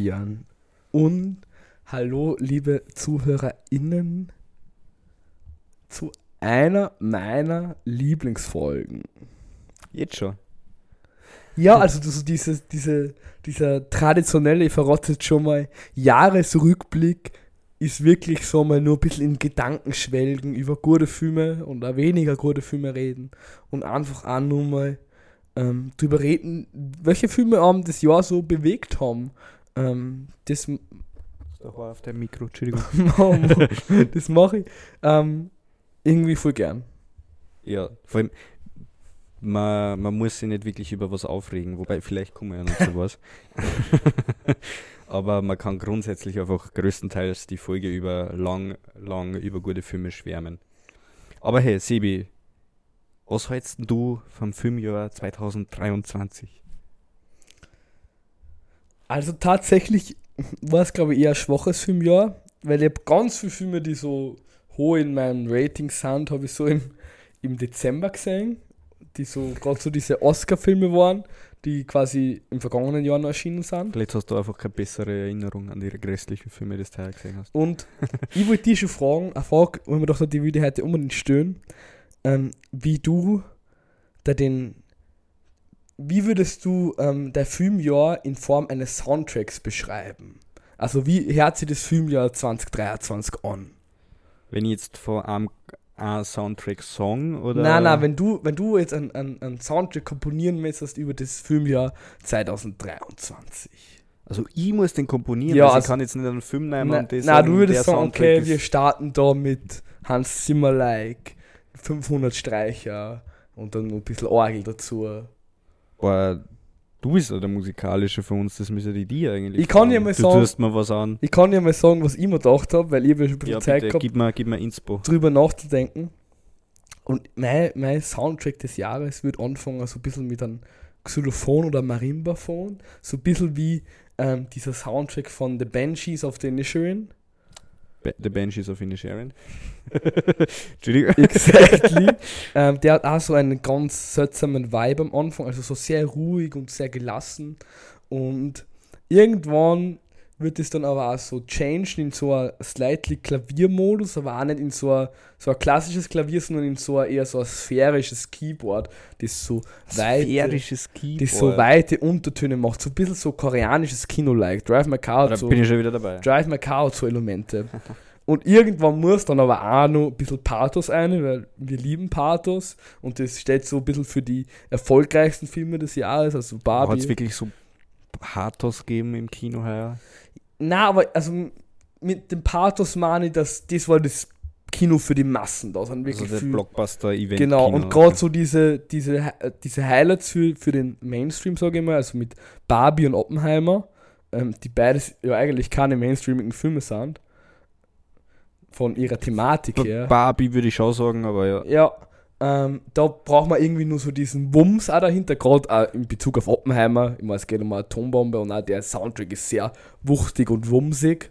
Fabian und hallo liebe ZuhörerInnen zu einer meiner Lieblingsfolgen. Jetzt schon. Ja, also so dieses, diese, dieser traditionelle, ich verrate jetzt schon mal, Jahresrückblick ist wirklich so mal nur ein bisschen in Gedanken schwelgen über gute Filme und auch weniger gute Filme reden und einfach auch nur mal ähm, drüber reden, welche Filme haben das Jahr so bewegt haben. Ähm, das, Da war auf dem Mikro, Entschuldigung. das mache ich ähm, irgendwie voll gern. Ja, vor allem, man, man muss sich nicht wirklich über was aufregen, wobei vielleicht kommen wir ja noch zu was. Aber man kann grundsätzlich einfach größtenteils die Folge über lang, lang über gute Filme schwärmen. Aber hey, Sebi, was hältst denn du vom Filmjahr 2023? Also tatsächlich war es, glaube ich, eher ein schwaches Filmjahr, weil ich habe ganz viele Filme, die so hoch in meinen Ratings sind, habe ich so im, im Dezember gesehen, die so gerade so diese Oscar-Filme waren, die quasi im vergangenen Jahr noch erschienen sind. Vielleicht hast du einfach keine bessere Erinnerung an die restlichen Filme, die du heuer gesehen hast. Und ich wollte dich schon fragen, eine Frage, wo ich mir gedacht habe, die würde ich heute unbedingt stellen, ähm, wie du da den, wie würdest du ähm, dein Filmjahr in Form eines Soundtracks beschreiben? Also wie hört sich das Filmjahr 2023 an? Wenn ich jetzt vor einem, einem Soundtrack-Song oder. Nein, nein, wenn du, wenn du jetzt einen, einen, einen Soundtrack komponieren müsstest über das Filmjahr 2023. Also ich muss den komponieren, Ja, also ich also- kann jetzt nicht einen Film nehmen Na, und das na, du würdest der sagen, Soundtrack okay, wir starten da mit Hans Zimmer like 500 Streicher und dann noch ein bisschen Orgel dazu. Aber du bist ja der Musikalische für uns, das müssen die dir eigentlich. Ich kann fragen. ja mal du sagen- tust mir was an. Ich kann ja mal sagen, was ich mir gedacht habe, weil ich habe schon ein bisschen Ja, Zeit bitte, gehabt, gib mir, gib mir Inspo. drüber nachzudenken. Und mein, mein Soundtrack des Jahres wird anfangen so ein bisschen mit einem Xylophon oder Marimbaphon. So ein bisschen wie ähm, dieser Soundtrack von The Banshees of the Inisherin. Ba- The Banshees of Inisherin. Entschuldigung. Exactly. ähm, der hat auch so einen ganz seltsamen Vibe am Anfang, also so sehr ruhig und sehr gelassen. Und irgendwann wird es dann aber auch so changed in so ein slightly Klaviermodus, aber auch nicht in so ein, so ein klassisches Klavier, sondern in so ein eher so ein sphärisches Keyboard, das so weite, Sphärisches Keyboard. das so weite Untertöne macht, so ein bisschen so koreanisches Kino-like. Drive My Car Da so bin ich schon wieder dabei. Drive My Car so Elemente. Und irgendwann muss dann aber auch noch ein bisschen Pathos ein, weil wir lieben Pathos und das steht so ein bisschen für die erfolgreichsten Filme des Jahres, also Hat es Barbie. wirklich so Pathos gegeben im Kino heuer? Na, aber also mit dem Pathos meine ich, dass das war das Kino für die Massen, da sind Also wirklich viel. Blockbuster-Event. Genau, Kino. und gerade so diese, diese, äh, diese Highlights für, für den Mainstream, sage ich mal, also mit Barbie und Oppenheimer, ähm, die beides ja eigentlich keine mainstreamigen Filme sind, von ihrer Thematik her. Barbie würde ich schon sagen, aber ja. Ja, ähm, da braucht man irgendwie nur so diesen Wumms auch dahinter, gerade auch in Bezug auf Oppenheimer. Ich meine, es geht um eine Atombombe und auch der Soundtrack ist sehr wuchtig und wumsig.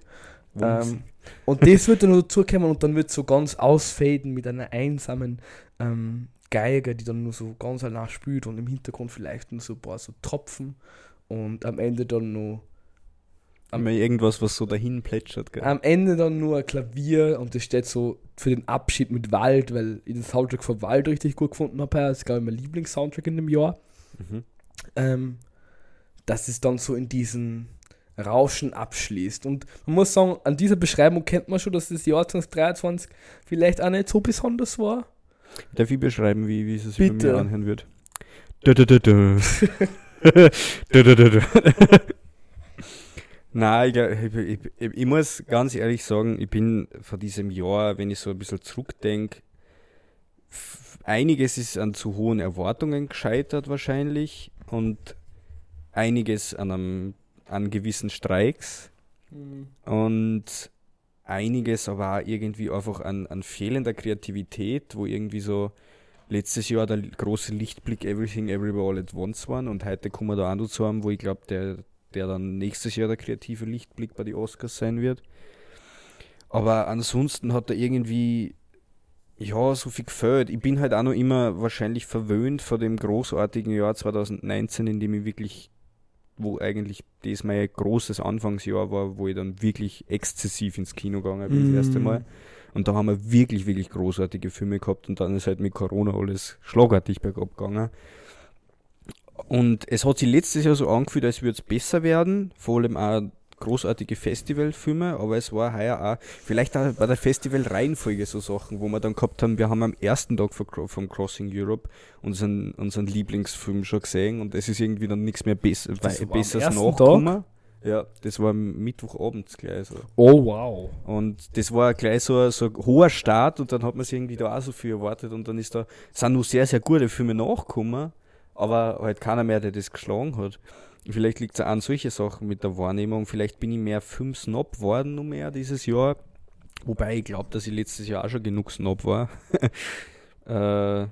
Wumms. Ähm, und das wird dann noch dazukommen und dann wird so ganz ausfaden mit einer einsamen ähm, Geige, die dann nur so ganz allein spielt und im Hintergrund vielleicht nur so ein paar so Tropfen und am Ende dann nur Immer irgendwas, was so dahin plätschert, gell? am Ende dann nur ein Klavier und das steht so für den Abschied mit Wald, weil ich den Soundtrack von Wald richtig gut gefunden habe. Das ist, glaube ich, mein Lieblingssoundtrack in dem Jahr. Mhm. Ähm, dass es dann so in diesen Rauschen abschließt. Und man muss sagen, an dieser Beschreibung kennt man schon, dass das Jahr 2023 vielleicht auch nicht so besonders war. Darf ich beschreiben, wie, wie es sich bei Bitte. mir anhören wird? Nein, ich, ich, ich, ich, muss ganz ehrlich sagen, ich bin von diesem Jahr, wenn ich so ein bisschen zurückdenke, einiges ist an zu hohen Erwartungen gescheitert wahrscheinlich und einiges an, einem, an gewissen Streiks und einiges aber auch irgendwie einfach an, an fehlender Kreativität, wo irgendwie so letztes Jahr der große Lichtblick Everything Everywhere All at Once waren und heute kommen wir da auch zu haben, wo ich glaube, der, der dann nächstes Jahr der kreative Lichtblick bei den Oscars sein wird. Aber ansonsten hat er irgendwie ja, so viel gefällt. Ich bin halt auch noch immer wahrscheinlich verwöhnt von dem großartigen Jahr 2019, in dem ich wirklich wo eigentlich das mein großes Anfangsjahr war, wo ich dann wirklich exzessiv ins Kino gegangen bin, mm. das erste Mal. Und da haben wir wirklich, wirklich großartige Filme gehabt und dann ist halt mit Corona alles schlagartig bergab gegangen. Und es hat sich letztes Jahr so angefühlt, als würde es besser werden, vor allem auch großartige Festivalfilme, aber es war heuer auch, vielleicht auch bei der Festivalreihenfolge so Sachen, wo wir dann gehabt haben, wir haben am ersten Tag vom Crossing Europe unseren, unseren Lieblingsfilm schon gesehen und es ist irgendwie dann nichts mehr besser, Besseres nachgekommen. Ja, das war Mittwochabends gleich so. Oh wow. Und das war gleich so, so ein hoher Start und dann hat man sich irgendwie da auch so viel erwartet und dann ist da, sind nur sehr, sehr gute Filme nachgekommen, aber halt keiner mehr, der das geschlagen hat. Vielleicht liegt es an solche Sachen mit der Wahrnehmung. Vielleicht bin ich mehr fünf Snob geworden nur mehr dieses Jahr. Wobei ich glaube, dass ich letztes Jahr auch schon genug Snob war. äh,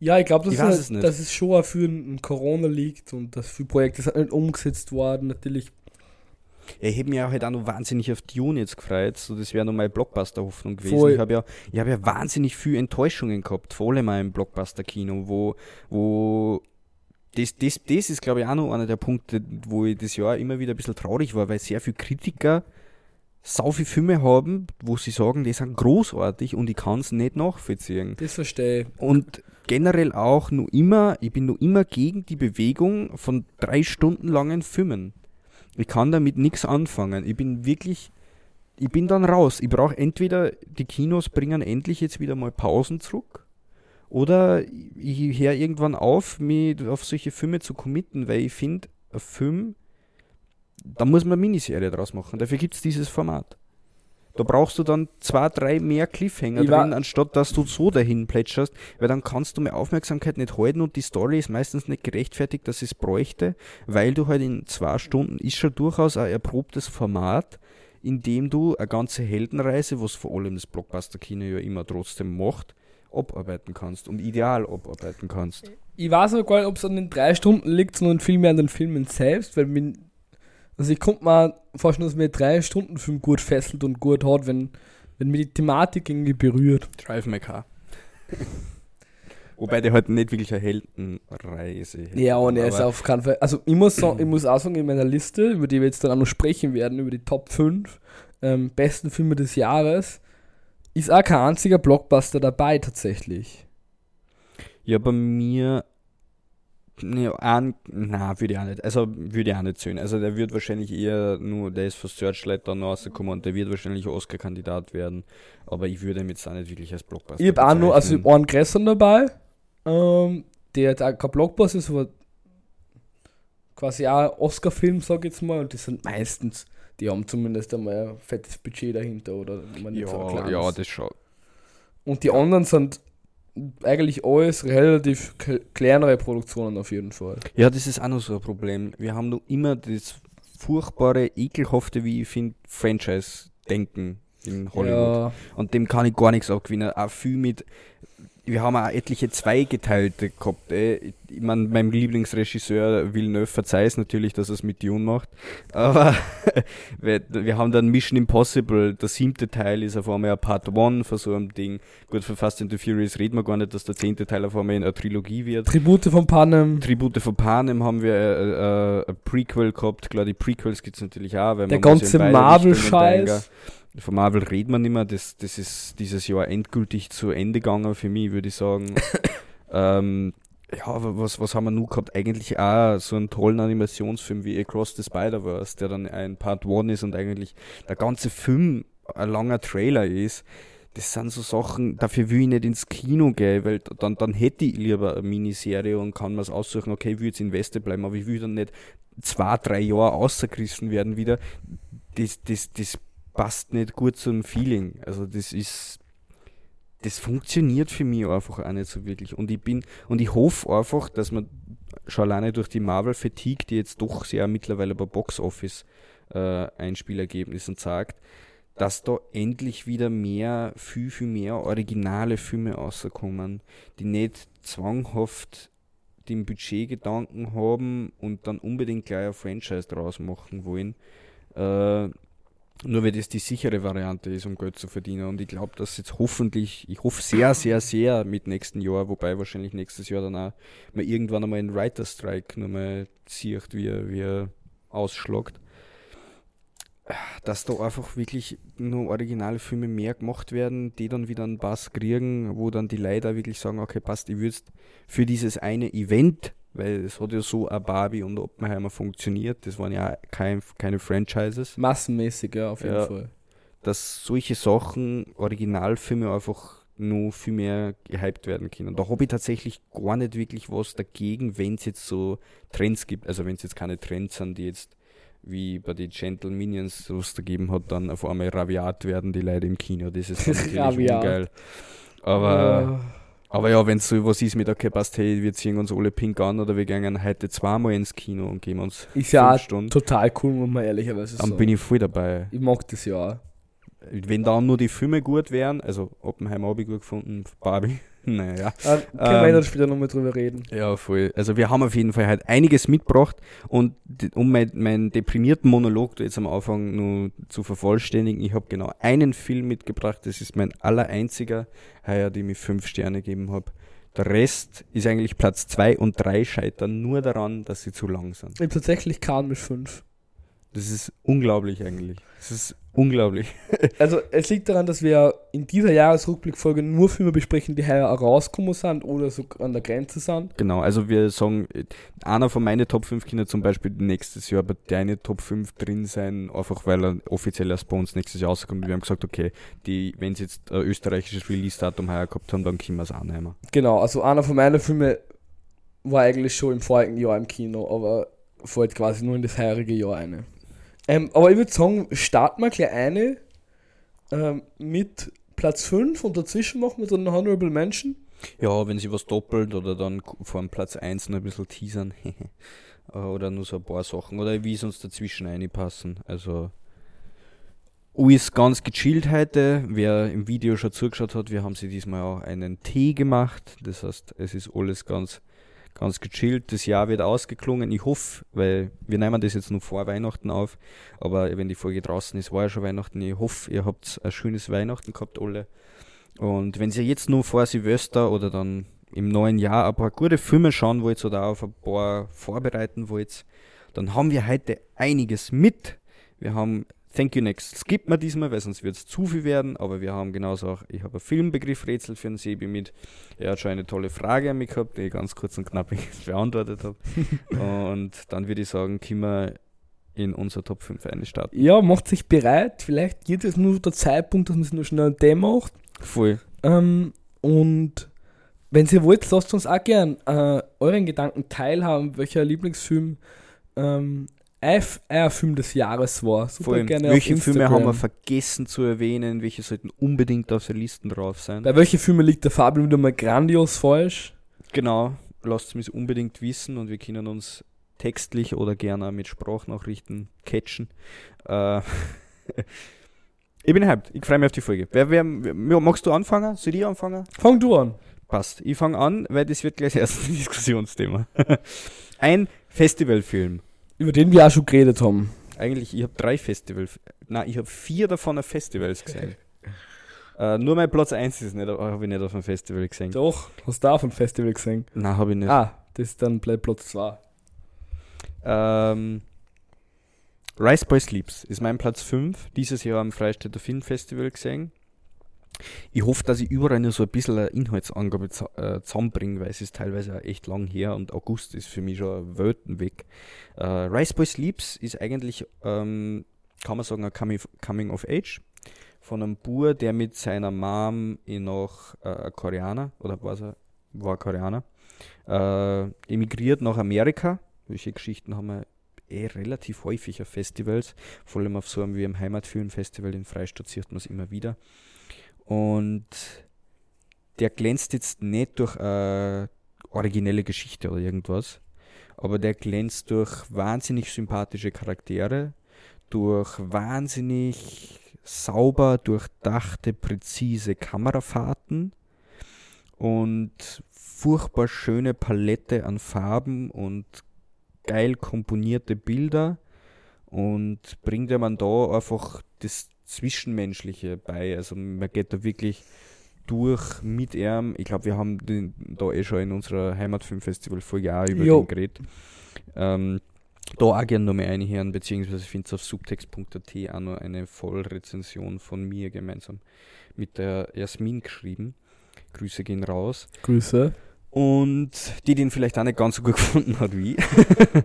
ja, ich glaube, dass, es, halt, dass es schon auch für ein Corona liegt und dass viele Projekte sind nicht umgesetzt worden. Natürlich. Ja, ich habe mich auch halt auch noch wahnsinnig auf Dune jetzt gefreut. So, das wäre noch meine Blockbuster-Hoffnung gewesen. Voll. Ich habe ja, hab ja wahnsinnig viele Enttäuschungen gehabt, vor allem im Blockbuster-Kino, wo, wo das, das, das ist, glaube ich, auch noch einer der Punkte, wo ich das Jahr immer wieder ein bisschen traurig war, weil sehr viele Kritiker sau viele Filme haben, wo sie sagen, die sind großartig und ich kann es nicht nachvollziehen. Das verstehe ich. Und generell auch nur immer, ich bin nur immer gegen die Bewegung von drei Stunden langen Filmen. Ich kann damit nichts anfangen. Ich bin wirklich, ich bin dann raus. Ich brauche entweder, die Kinos bringen endlich jetzt wieder mal Pausen zurück oder ich höre irgendwann auf, mich auf solche Filme zu committen, weil ich finde, ein Film, da muss man eine Miniserie draus machen. Dafür gibt es dieses Format. Da brauchst du dann zwei, drei mehr Cliffhanger ich drin, anstatt dass du so dahin plätscherst, weil dann kannst du mehr Aufmerksamkeit nicht halten und die Story ist meistens nicht gerechtfertigt, dass es bräuchte, weil du halt in zwei Stunden ist schon durchaus ein erprobtes Format, in dem du eine ganze Heldenreise, was vor allem das Blockbuster-Kino ja immer trotzdem macht, abarbeiten kannst und ideal abarbeiten kannst. Ich weiß aber gar nicht, ob es an den drei Stunden liegt, sondern vielmehr an den Filmen selbst, weil min, also ich konnte mir vorstellen, dass mir drei Stunden Film gut fesselt und gut hat, wenn, wenn mir die Thematik irgendwie berührt. Drive My Car. Wobei der halt nicht wirklich eine Heldenreise hat. Ja, und er ist auf keinen Fall. Also ich muss, sagen, ich muss auch sagen, in meiner Liste, über die wir jetzt dann auch noch sprechen werden, über die Top 5 ähm, besten Filme des Jahres, ist auch kein einziger Blockbuster dabei tatsächlich. Ja, bei mir. Ne, ein, na, würde ich auch nicht. Also würde ich auch nicht sehen. Also der wird wahrscheinlich eher nur, der ist für Searchlight dann rausgekommen und der wird wahrscheinlich Oscar-Kandidat werden. Aber ich würde ihn jetzt auch nicht wirklich als Blockbuster. Ich habe auch nur, also ich einen gestern dabei, ähm, der jetzt auch kein Blockbuster ist, aber quasi auch Oscar-Film, sag ich jetzt mal, und die sind meistens die haben zumindest einmal ein fettes Budget dahinter oder ja, so ja, das schon. Und die anderen sind eigentlich alles relativ kleinere Produktionen auf jeden Fall. Ja, das ist auch noch so ein Problem. Wir haben noch immer das furchtbare, ekelhafte, wie ich finde, Franchise-Denken in Hollywood. Ja. Und dem kann ich gar nichts abgewinnen. Auch viel mit wir haben auch etliche zweigeteilte gehabt. Ey. Ich meine, meinem Lieblingsregisseur Villeneuve verzeiht es natürlich, dass er es mit Dune macht. Aber wir, wir, haben dann Mission Impossible, der siebte Teil ist auf einmal ein Part 1 von so einem Ding. Gut, für Fast and the Furious reden wir gar nicht, dass der zehnte Teil auf einmal in einer Trilogie wird. Tribute von Panem. Tribute von Panem haben wir äh, äh, ein Prequel gehabt. Klar, die Prequels gibt es natürlich auch. Weil der ganze Marvel-Scheiß. Von Marvel redet man nicht mehr, das, das ist dieses Jahr endgültig zu Ende gegangen für mich, würde ich sagen. ähm, ja, was, was haben wir nun gehabt? Eigentlich auch so einen tollen Animationsfilm wie Across the Spider-Verse, der dann ein Part 1 ist und eigentlich der ganze Film ein langer Trailer ist. Das sind so Sachen, dafür will ich nicht ins Kino gehen, weil dann, dann hätte ich lieber eine Miniserie und kann mir es aussuchen, okay, ich will jetzt in Weste bleiben, aber ich will dann nicht zwei, drei Jahre außergerissen werden wieder. Das, das, das passt nicht gut zum Feeling. Also das ist, das funktioniert für mich einfach auch nicht so wirklich. Und ich bin, und ich hoffe einfach, dass man schon alleine durch die Marvel-Fatigue, die jetzt doch sehr mittlerweile bei Box Office äh, Einspielergebnissen sagt, dass da endlich wieder mehr, viel, viel mehr originale Filme rauskommen, die nicht zwanghaft den Budgetgedanken haben und dann unbedingt gleich ein Franchise draus machen wollen. Äh, Nur weil das die sichere Variante ist, um Geld zu verdienen. Und ich glaube, dass jetzt hoffentlich, ich hoffe sehr, sehr, sehr mit nächsten Jahr, wobei wahrscheinlich nächstes Jahr dann auch mal irgendwann einmal ein Writer Strike nochmal sieht, wie er, wie er ausschlagt. Dass da einfach wirklich nur originale Filme mehr gemacht werden, die dann wieder einen Bass kriegen, wo dann die Leute wirklich sagen, okay, passt, ich würde für dieses eine Event weil es hat ja so ein Barbie und Oppenheimer funktioniert. Das waren ja kein, keine Franchises. Massenmäßig, ja, auf jeden ja, Fall. Dass solche Sachen, Originalfilme einfach nur viel mehr gehypt werden können. Und da habe ich tatsächlich gar nicht wirklich was dagegen, wenn es jetzt so Trends gibt. Also wenn es jetzt keine Trends sind, die jetzt wie bei den Gentle Minions was da gegeben hat, dann auf einmal raviat werden die Leute im Kino. Das ist natürlich ungeil. Aber... Uh aber ja, wenn es so was ist mit, okay, passt, hey, wir ziehen uns alle pink an oder wir gehen heute zweimal ins Kino und gehen uns Ist ja Stunden. total cool, muss man ehrlicherweise sagen. Dann bin ich voll dabei. Ich mag das ja auch. Wenn dann nur die Filme gut wären, also Oppenheimer habe ich gut gefunden, Barbie, naja. Ah, können wir ähm, dann später nochmal drüber reden. Ja, voll. Also wir haben auf jeden Fall halt einiges mitgebracht und um meinen mein deprimierten Monolog jetzt am Anfang nur zu vervollständigen, ich habe genau einen Film mitgebracht, das ist mein aller einziger heuer, dem ich fünf Sterne gegeben habe. Der Rest ist eigentlich Platz zwei und drei scheitern nur daran, dass sie zu lang sind. Ich habe tatsächlich Kahn mit fünf. Das ist unglaublich eigentlich. Das ist unglaublich. also es liegt daran, dass wir in dieser Jahresrückblickfolge nur Filme besprechen, die heuer rausgekommen sind oder so an der Grenze sind. Genau, also wir sagen, einer von meinen Top 5 Kinder zum Beispiel nächstes Jahr bei deine Top 5 drin sein, einfach weil er offiziell erst bei uns nächstes Jahr rauskommt. Wir haben gesagt, okay, die, wenn sie jetzt ein österreichisches Release-Datum heuer gehabt haben, dann können wir es auch nehmen. Genau, also einer von meinen Filmen war eigentlich schon im vorigen Jahr im Kino, aber fällt quasi nur in das heurige Jahr eine. Ähm, aber ich würde sagen, starten wir gleich eine ähm, mit Platz 5 und dazwischen machen wir dann Honorable Mention. Ja, wenn sie was doppelt oder dann vor Platz 1 noch ein bisschen teasern. oder nur so ein paar Sachen. Oder wie es uns dazwischen einpassen. Also alles ganz gechillt heute. Wer im Video schon zugeschaut hat, wir haben sie diesmal auch einen Tee gemacht. Das heißt, es ist alles ganz ganz gechillt. Das Jahr wird ausgeklungen. Ich hoffe, weil wir nehmen das jetzt nur vor Weihnachten auf, aber wenn die Folge draußen ist, war ja schon Weihnachten. Ich hoffe, ihr habt ein schönes Weihnachten gehabt, alle. Und wenn ihr jetzt nur vor Silvester oder dann im neuen Jahr ein paar gute Filme schauen wollt oder auf ein paar vorbereiten wollt, dann haben wir heute einiges mit. Wir haben Thank You Next skippt man diesmal, weil sonst wird es zu viel werden, aber wir haben genauso auch, ich habe ein Filmbegriffrätsel für den Sebi mit. Er hat schon eine tolle Frage an mich gehabt, die ich ganz kurz und knapp beantwortet habe. und dann würde ich sagen, können wir in unser Top 5 starten. Ja, macht sich bereit. Vielleicht geht es nur der Zeitpunkt, dass man es nur schnell ein Day macht. Voll. Ähm, und wenn ihr wollt, lasst uns auch gern äh, euren Gedanken teilhaben, welcher Lieblingsfilm ähm, ein Film des Jahres war. Super Vor allem, gerne welche Filme haben wir vergessen zu erwähnen? Welche sollten unbedingt auf der Liste drauf sein? Bei welchen Filmen liegt der Fabian wieder mal grandios falsch? Genau, lasst es mich unbedingt wissen und wir können uns textlich oder gerne mit Sprachnachrichten catchen. Äh, ich bin hyped, ich freue mich auf die Folge. Wer, wer, magst du anfangen? Soll ich anfangen? Fang du an. Passt. Ich fange an, weil das wird gleich erst ein Diskussionsthema. ein Festivalfilm über den wir auch schon geredet haben. Eigentlich, ich habe drei Festivals. Nein, ich habe vier davon auf Festivals gesehen. äh, nur mein Platz 1 ist nicht, habe ich nicht auf einem Festival gesehen. Doch, hast du auf einem Festival gesehen? Nein, habe ich nicht. Ah, das ist dann Platz 2. Ähm, Rice Boy Sleeps ist mein Platz 5. Dieses Jahr am Freistädter Filmfestival gesehen. Ich hoffe, dass ich überall nur so ein bisschen eine Inhaltsangabe äh, zusammenbringe, weil es ist teilweise echt lang her und August ist für mich schon Welten weg. Äh, Rice Boy Sleeps ist eigentlich, ähm, kann man sagen, ein Coming, of Age von einem Bur, der mit seiner Mom in noch äh, Koreaner, oder was er, war Koreaner, äh, emigriert nach Amerika. Welche Geschichten haben wir eh relativ häufig auf Festivals, vor allem auf so einem wie im Heimatfilmfestival in Freistadt sieht man es immer wieder. Und der glänzt jetzt nicht durch eine originelle Geschichte oder irgendwas, aber der glänzt durch wahnsinnig sympathische Charaktere, durch wahnsinnig sauber durchdachte, präzise Kamerafahrten und furchtbar schöne Palette an Farben und geil komponierte Bilder und bringt ja man da einfach das Zwischenmenschliche bei. Also man geht da wirklich durch mit ihm. Ich glaube, wir haben den, da eh schon in unserer Heimatfilmfestival-Folge auch über Jo. den geredet. Ähm, da auch gerne noch mal einhören, beziehungsweise findet ihr auf subtext.at auch noch eine Vollrezension von mir gemeinsam mit der Jasmin geschrieben. Grüße gehen raus. Grüße. Und die den vielleicht auch nicht ganz so gut gefunden hat wie ich.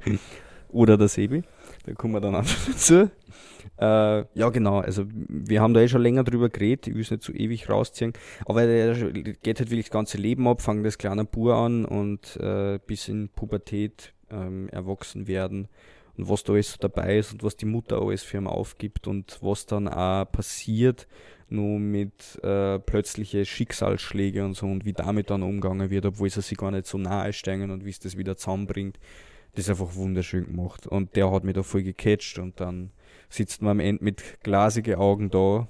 Oder der Sebi. Da kommen wir dann noch dazu. Äh, ja, genau. Also, wir haben da eh schon länger drüber geredet. Ich will es nicht so ewig rausziehen. Aber der geht halt wirklich das ganze Leben ab, fängt das kleine Bur an und äh, bis in Pubertät ähm, erwachsen werden. Und was da alles so dabei ist und was die Mutter alles für ihn aufgibt und was dann auch passiert, nur mit äh, plötzliche Schicksalsschläge und so und wie damit dann umgegangen wird, obwohl sie sich gar nicht so nahe steigen und wie es das wieder zusammenbringt. Das ist einfach wunderschön gemacht. Und der hat mich da voll gecatcht und dann sitzt man am Ende mit glasige Augen da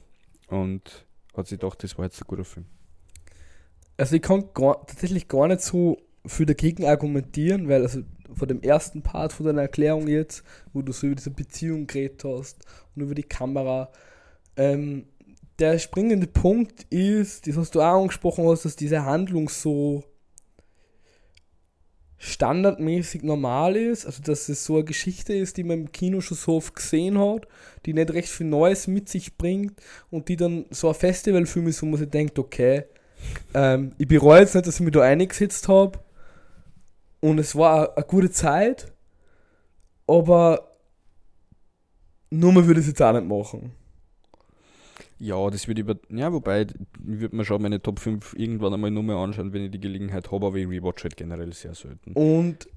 und hat sich gedacht, das war jetzt ein guter Film. Also ich kann gar, tatsächlich gar nicht so für dagegen argumentieren, weil also von dem ersten Part von deiner Erklärung jetzt, wo du so über diese Beziehung geredet hast und über die Kamera, ähm, der springende Punkt ist, das was du auch angesprochen hast, dass diese Handlung so standardmäßig normal ist, also dass es so eine Geschichte ist, die man im Kino schon so oft gesehen hat, die nicht recht viel Neues mit sich bringt und die dann so ein Festivalfilm ist, wo man sich denkt, okay, ähm, ich bereue jetzt nicht, dass ich mich da eingesetzt habe und es war eine, gute Zeit, aber nur man würde es jetzt auch nicht machen. Ja, das wird über. Ja, wobei, ich würde mir schon meine Top 5 irgendwann einmal nur mehr anschauen, wenn ich die Gelegenheit habe, aber ich rewatch halt generell sehr selten. Und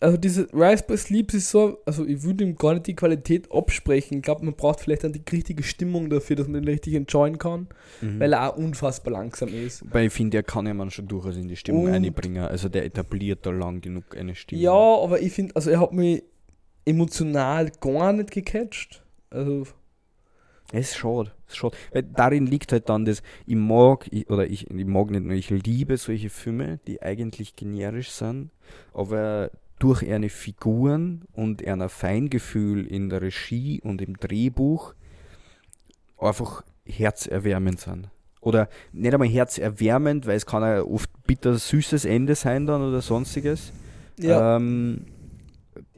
also diese Rise by Sleeps ist so, also ich würde ihm gar nicht die Qualität absprechen. Ich glaube, man braucht vielleicht dann die richtige Stimmung dafür, dass man den richtig enjoyen kann, Mhm. weil er auch unfassbar langsam ist. Weil ich finde, der kann ja man schon durchaus in die Stimmung Und- einbringen. Also der etabliert da lang genug eine Stimmung. Ja, aber ich finde, also er hat mich emotional gar nicht gecatcht. Also, Es ist schade. Es ist schade. Weil darin liegt halt dann das, ich mag, ich, oder ich, ich mag nicht nur, ich liebe solche Filme, die eigentlich generisch sind, aber durch eine Figuren und ein Feingefühl in der Regie und im Drehbuch einfach herzerwärmend sind. Oder nicht einmal herzerwärmend, weil es kann ja oft bitter süßes Ende sein dann oder sonstiges. ja. Ähm,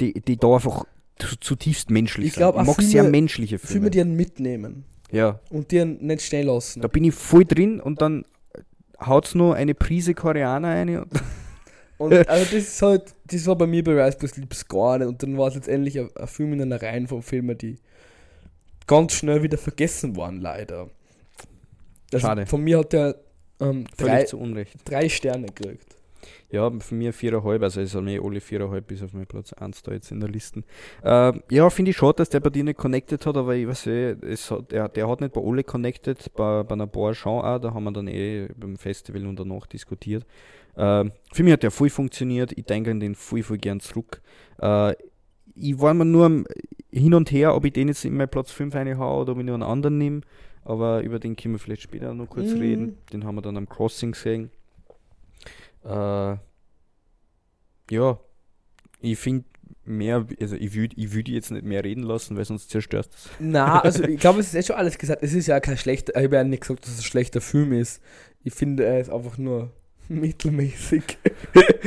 die, die da einfach zutiefst menschlich Ich glaub, sind. Ich mag sehr menschliche Filme. Filme, die einen mitnehmen ja, und die einen nicht stehen lassen. da bin ich voll drin und dann haut's nur eine Prise Koreaner rein. Und Und also das ist halt, das war bei mir bei Rise by Sleeps gar nicht. Und dann war es letztendlich ein, ein Film in einer Reihe von Filmen, die ganz schnell wieder vergessen waren, leider. Also Schade. Von mir hat der ähm, drei, zu Unrecht. drei Sterne gekriegt. Ja, von mir viereinhalb, also ist mir alle viereinhalb bis auf meinen Platz 1 da jetzt in der Liste. Ähm, ja, finde ich schade, dass der bei dir nicht connected hat, aber ich weiß eh, es hat, der, der hat nicht bei alle connected, bei, bei einer paar schon auch, da haben wir dann eh beim Festival und danach diskutiert. Ähm, für mich hat der voll funktioniert, ich denke an den voll, voll gern zurück. Äh, ich war mir nur hin und her, ob ich den jetzt in meinen Platz 5 reinhaue oder ob ich nur einen anderen nehme, aber über den können wir vielleicht später noch kurz Mhm. reden. Den haben wir dann am Crossing gesehen. Äh, ja, ich finde mehr, also ich würde ich würd jetzt nicht mehr reden lassen, weil sonst zerstörst du es. Na, also ich glaube, es ist echt schon alles gesagt. Es ist ja kein schlechter, ich habe ja nicht gesagt, dass es ein schlechter Film ist. Ich finde, er ist einfach nur mittelmäßig.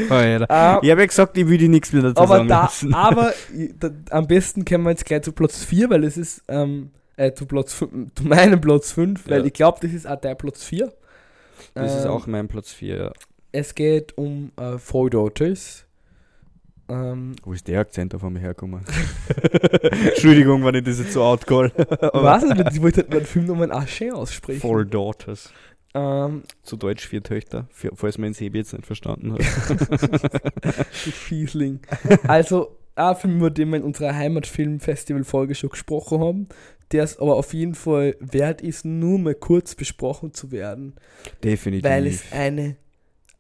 Ah, Ich habe ja gesagt, ich würde nichts mehr dazu aber sagen da, aber da, am besten kommen wir jetzt gleich zu Platz 4, weil es ist ähm, äh, zu, Platz fün- zu meinem Platz 5, weil Ja. ich glaube, das ist auch der Platz 4. Das ist Ähm, auch mein Platz 4. Ja. Es geht um äh, Four Daughters. Ähm, Wo ist der Akzent auf einmal hergekommen? Entschuldigung, wenn ich das jetzt so outcall. nicht, ich wollte halt meinen Filmnamen auch schön aussprechen. Four Daughters. Ähm, Zu Deutsch vier Töchter, für, falls man Sebi jetzt nicht verstanden hat. Fiesling. Also, ein Film, über den wir in unserer Heimatfilmfestival-Folge schon gesprochen haben, der es aber auf jeden Fall wert ist, nur mal kurz besprochen zu werden, Definitiv. weil es eine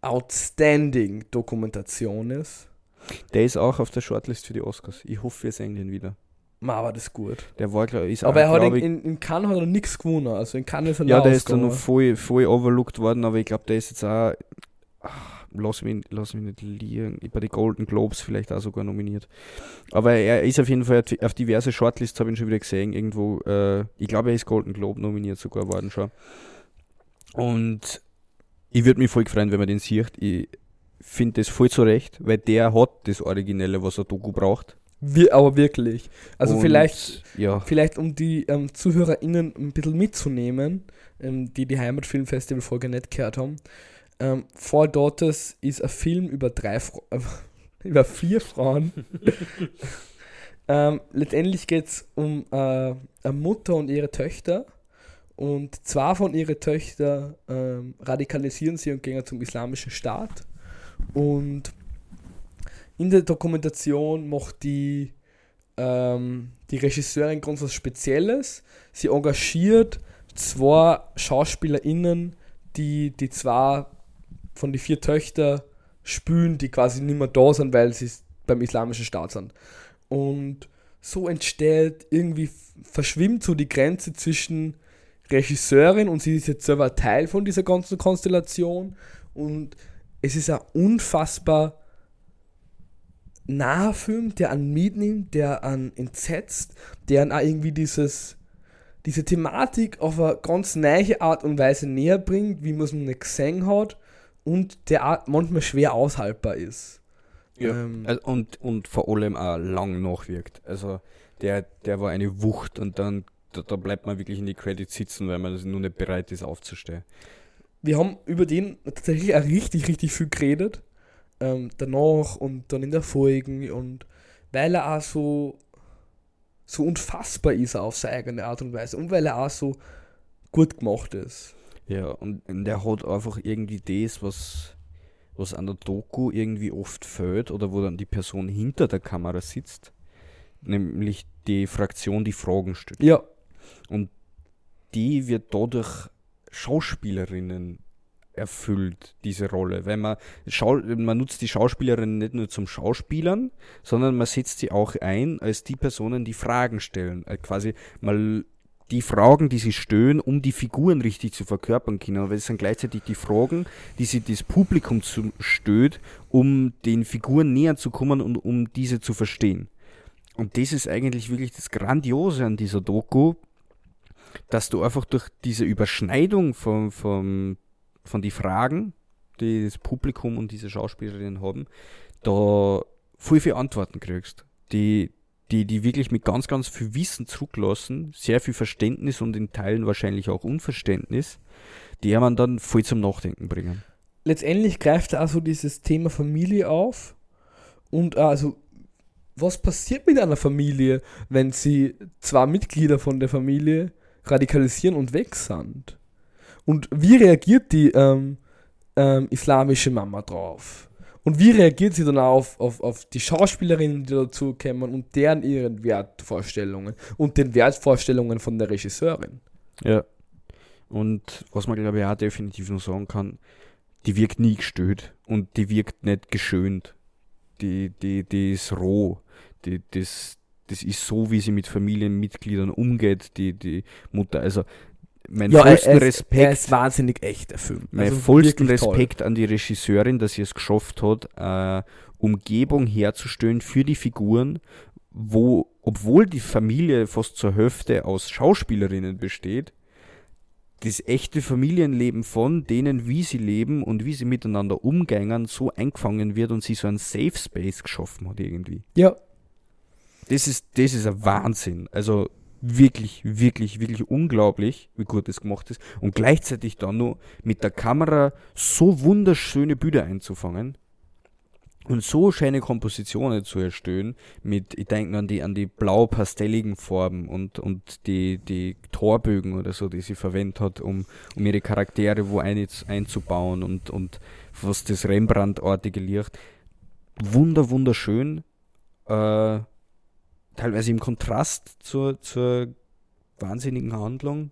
outstanding Dokumentation ist. der ist auch auf der Shortlist für die Oscars. Ich hoffe, wir sehen den wieder. Ma, war das gut. Der war, glaube ich, ist Aber auch, er hat glaub in, ich, in, in Cannes hat er nichts gewonnen. Also in Cannes ist er Ja, der ist dann noch voll, voll overlooked worden, aber ich glaube, der ist jetzt auch. ach, lass mich, lass mich nicht liegen, bei den Golden Globes vielleicht auch sogar nominiert. Aber er ist auf jeden Fall auf diverse Shortlists, habe ich ihn schon wieder gesehen, irgendwo, äh, ich glaube, er ist Golden Globe nominiert sogar worden schon. Und ich würde mich voll freuen, wenn man den sieht. Ich finde das voll zurecht, weil der hat das Originelle, was ein Doku braucht. Wir, aber wirklich. Also Und, vielleicht, Ja, vielleicht um die ähm, ZuhörerInnen ein bisschen mitzunehmen, ähm, die die Heimatfilmfestival-Folge nicht gehört haben. Ähm, Four Daughters ist ein Film über drei Fra äh, über vier Frauen. ähm, letztendlich geht es um äh, eine Mutter und ihre Töchter. Und zwei von ihren Töchtern ähm, radikalisieren sie und gehen zum islamischen Staat. Und in der Dokumentation macht die, ähm, die Regisseurin ganz was Spezielles. Sie engagiert zwei SchauspielerInnen, die die zwei von den vier Töchtern spülen, die quasi nicht mehr da sind, weil sie beim islamischen Staat sind. Und so entsteht irgendwie, verschwimmt so die Grenze zwischen Regisseurin und sie ist jetzt selber Teil von dieser ganzen Konstellation und es ist ein unfassbar naher Film, der an mitnimmt, der an entsetzt, der an auch irgendwie dieses, diese Thematik auf eine ganz neue Art und Weise näher bringt, wie man es noch nicht gesehen hat und der auch manchmal schwer aushaltbar ist. Ja. Ähm, und, und vor allem auch lang nachwirkt. Also der, der war eine Wucht und dann da, da bleibt man wirklich in die Credits sitzen, weil man nur nicht bereit ist aufzustehen. wir haben über den tatsächlich auch richtig, richtig viel geredet. Ähm, danach und dann in der Folgen und weil er auch so, so unfassbar ist auf seine eigene Art und Weise und weil er auch so gut gemacht ist. Ja, und der hat einfach irgendwie das, was, was an der Doku irgendwie oft fehlt oder wo dann die Person hinter der Kamera sitzt, nämlich die Fraktion, die Fragen stellt. Ja, die wird dadurch Schauspielerinnen erfüllt, diese Rolle. Weil man, Schau man nutzt die Schauspielerinnen nicht nur zum Schauspielern, sondern man setzt sie auch ein als die Personen, die Fragen stellen. Äh, quasi mal die Fragen, die sie stellen, um die Figuren richtig zu verkörpern können. Aber es sind gleichzeitig die Fragen, die sie das Publikum zu um den Figuren näher zu kommen und um diese zu verstehen. Und das ist eigentlich wirklich das Grandiose an dieser Doku, dass du einfach durch diese Überschneidung von, von, von die Fragen, die das Publikum und diese Schauspielerinnen haben, da viel, viel Antworten kriegst, die, die, die wirklich mit ganz, ganz viel Wissen zurücklassen, sehr viel Verständnis und in Teilen wahrscheinlich auch Unverständnis, die man dann voll zum Nachdenken bringen. letztendlich greift er also dieses Thema Familie auf und also was passiert mit einer Familie, wenn sie zwei Mitglieder von der Familie radikalisieren und weg sind? Und wie reagiert die ähm, ähm, islamische Mama drauf? Und wie reagiert sie dann auf, auf, auf die Schauspielerinnen, die dazu kommen und deren ihren Wertvorstellungen und den Wertvorstellungen von der Regisseurin? Ja. Und was man glaube ich auch definitiv noch sagen kann, die wirkt nie gestört und die wirkt nicht geschönt. Die, die, die ist roh. Die, das, das ist so, wie sie mit Familienmitgliedern umgeht, die, die Mutter. Also mein vollsten er, ist, Respekt. er ist wahnsinnig echt, der Film. Mein Also vollsten wirklich toll. Respekt an die Regisseurin, dass sie es geschafft hat, äh, Umgebung herzustellen für die Figuren, wo, obwohl die Familie fast zur Hälfte aus Schauspielerinnen besteht, das echte Familienleben von denen, wie sie leben und wie sie miteinander umgängen, so eingefangen wird und sie so einen Safe Space geschaffen hat irgendwie. Ja, Das ist, das ist ein Wahnsinn. Also wirklich, wirklich, wirklich unglaublich, wie gut das gemacht ist. Und gleichzeitig dann nur mit der Kamera so wunderschöne Bilder einzufangen und so schöne Kompositionen zu erstellen. Mit, ich denke an die, an die blau-pastelligen Farben und, und die, die Torbögen oder so, die sie verwendet hat, um, um ihre Charaktere wo ein, einzubauen und, und was das Rembrandt-artige Licht. Wunder, wunderschön. Äh, teilweise im Kontrast zur, zur wahnsinnigen Handlung.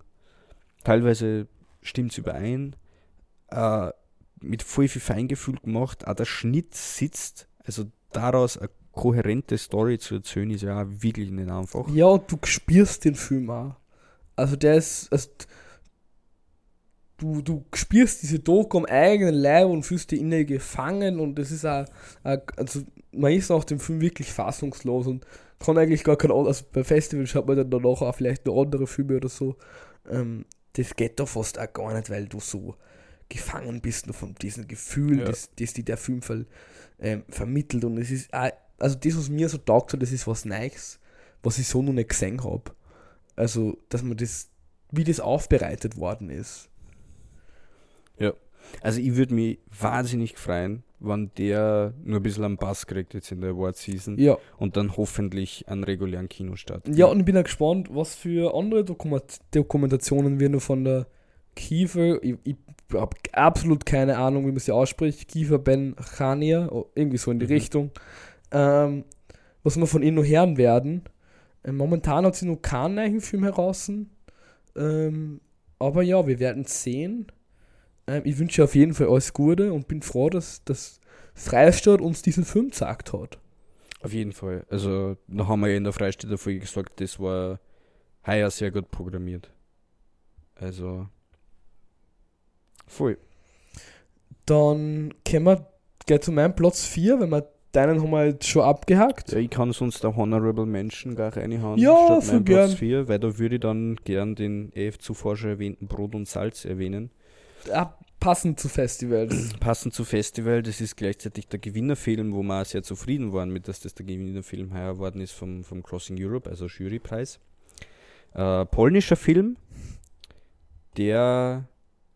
Teilweise stimmt es überein. Äh, mit voll viel Feingefühl gemacht. Auch der Schnitt sitzt. Also daraus eine kohärente Story zu erzählen, ist ja auch wirklich nicht einfach. ja, und du spürst den Film auch. Also der ist, also du, du spürst diese Doku am eigenen Leib und fühlst dich inne gefangen und das ist auch, also man ist nach dem Film wirklich fassungslos und kann eigentlich gar kein, also bei Festivals schaut man dann danach auch vielleicht noch andere Filme oder so. Ähm, das geht da fast auch gar nicht, weil du so gefangen bist nur von diesem Gefühl, Ja. das, das dir der Film ver, ähm, vermittelt und es ist auch, also das, was mir so taugt, hat, das ist was Neues, was ich so noch nicht gesehen habe. Also, dass man das, wie das aufbereitet worden ist. Also ich würde mich wahnsinnig freuen, wenn der nur ein bisschen am Bass kriegt jetzt in der Award Season Ja. und dann hoffentlich einen regulären Kinostart. Ja, und ich bin auch gespannt, was für andere Dokument Dokumentationen wir noch von der Kiefer, ich, ich habe absolut keine Ahnung, wie man sie ausspricht, Kiefer Ben Chania, oh, irgendwie so in die Mhm. Richtung, ähm, was wir von ihnen noch hören werden. Ähm, momentan hat sie noch keinen neuen Film heraus, ähm, aber ja, wir werden sehen. Ähm, ich wünsche auf jeden Fall alles Gute und bin froh, dass das Freistaat uns diesen Film gesagt hat. Auf jeden Fall. Also da haben wir ja in der Freistädter Folge gesagt, das war heuer sehr gut programmiert. Also voll. Dann können wir gleich zu meinem Platz 4, weil wir deinen haben wir jetzt schon abgehakt. Ja, ich kann sonst der Honorable Mention gar reinhauen Ja, statt meinem Platz gern. 4, weil da würde ich dann gern den EF zuvor schon erwähnten Brot und Salz erwähnen. Ah, passend zu Festivals. Passend zu Festival, das ist gleichzeitig der Gewinnerfilm, wo wir sehr zufrieden waren mit, dass das der Gewinnerfilm heuer geworden ist vom, vom Crossing Europe, also Jurypreis. Äh, polnischer Film, der,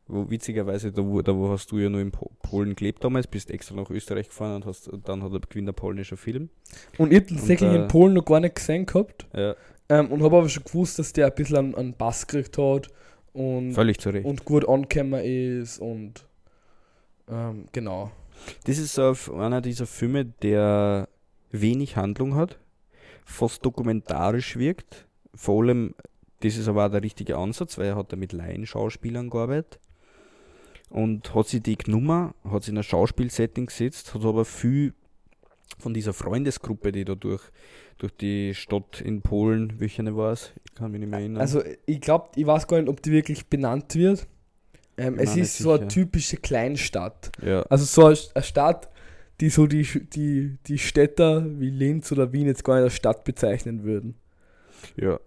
wo witzigerweise, da wo, da wo hast du ja nur in po Polen gelebt damals, bist extra nach Österreich gefahren und hast, und dann hat er gewinnt polnischer Film. Und ich tatsächlich äh, in Polen noch gar nicht gesehen gehabt. Ja, Ähm, und habe aber schon gewusst, dass der ein bisschen an, an Bass gekriegt hat und, völlig zu Recht. und gut angekommen ist und ähm, genau. Das ist einer dieser Filme, der wenig Handlung hat, fast dokumentarisch wirkt. Vor allem, das ist aber auch der richtige Ansatz, weil er hat da mit Laienschauspielern gearbeitet und hat sich die genommen, hat sich in ein Schauspielsetting gesetzt, hat aber viel von dieser Freundesgruppe, die da durch, durch die Stadt in Polen, welche war es? Ich kann mich nicht mehr erinnern. Also ich glaube, ich weiß gar nicht, ob die wirklich benannt wird. Ähm, es ist nicht so eine sicher. typische Kleinstadt. ja, Also so eine Stadt, die so die, die, die Städter wie Linz oder Wien jetzt gar nicht als Stadt bezeichnen würden. Ja,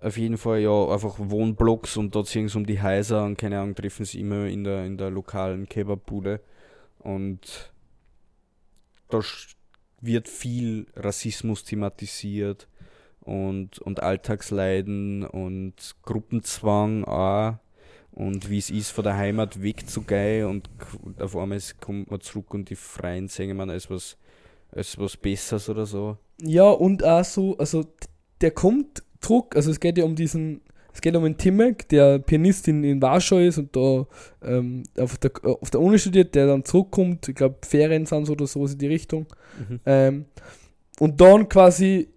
auf jeden Fall ja einfach Wohnblocks und dort ziehen sie um die Häuser und keine Ahnung, treffen sie immer in der, in der lokalen Kebabbude und da wird viel Rassismus thematisiert und, und Alltagsleiden und Gruppenzwang auch und wie es ist, von der Heimat wegzugehen und auf einmal kommt man zurück und die Freien sehen man als was, als was Besseres oder so. Ja, und auch so, also der kommt zurück, also es geht ja um diesen, es geht um den Timek, der Pianist in, in Warschau ist und da ähm, auf, der, auf der Uni studiert, der dann zurückkommt, ich glaube Ferien sind so oder sowas in die Richtung. Ähm, und dann quasi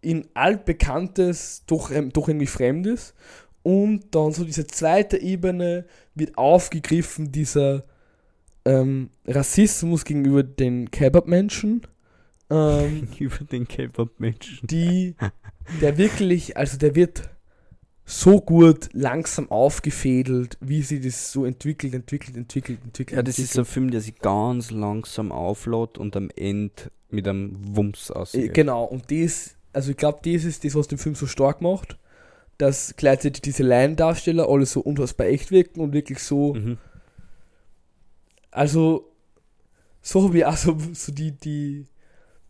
in altbekanntes doch, ähm, doch irgendwie Fremdes. Und dann so diese zweite Ebene wird aufgegriffen, dieser ähm, Rassismus gegenüber den Kebab-Menschen. Ähm, Über den Kebab-Menschen. die, der wirklich, also der wird so gut langsam aufgefädelt, wie sie das so entwickelt, entwickelt, entwickelt, entwickelt. Ja, das ist entwickelt. ein Film, der sich ganz langsam auflädt und am Ende mit einem Wumms Äh, aussieht. Genau, und das, also ich glaube, das ist das, was den Film so stark macht, dass gleichzeitig diese Laiendarsteller alle so unfassbar echt wirken und wirklich so, Mhm. also so habe ich auch so, so die, die,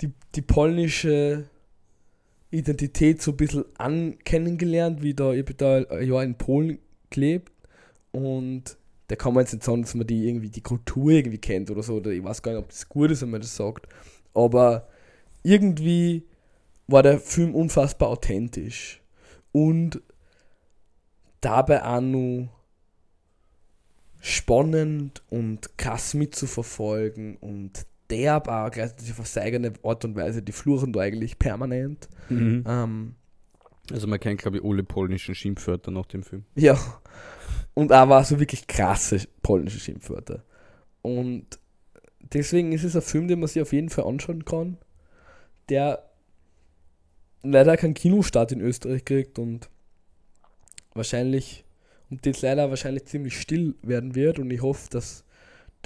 die, die polnische Identität so ein bisschen ankennengelernt, wie da, ich da ein Jahr in Polen gelebt und da kann man jetzt nicht sagen, dass man die irgendwie die Kultur irgendwie kennt oder so, oder ich weiß gar nicht, ob das gut ist, wenn man das sagt, aber irgendwie war der Film unfassbar authentisch und dabei auch noch spannend und krass mitzuverfolgen und derb auch gleichzeitig auf seine eigene Art und Weise, die fluchen da eigentlich permanent. Mhm. Ähm, Also man kennt, glaube ich, alle polnischen Schimpfwörter nach dem Film. ja. Und aber so wirklich krasse polnische Schimpfwörter. Und deswegen ist es ein Film, den man sich auf jeden Fall anschauen kann, der leider keinen Kinostart in Österreich kriegt und wahrscheinlich und jetzt leider wahrscheinlich ziemlich still werden wird und ich hoffe, dass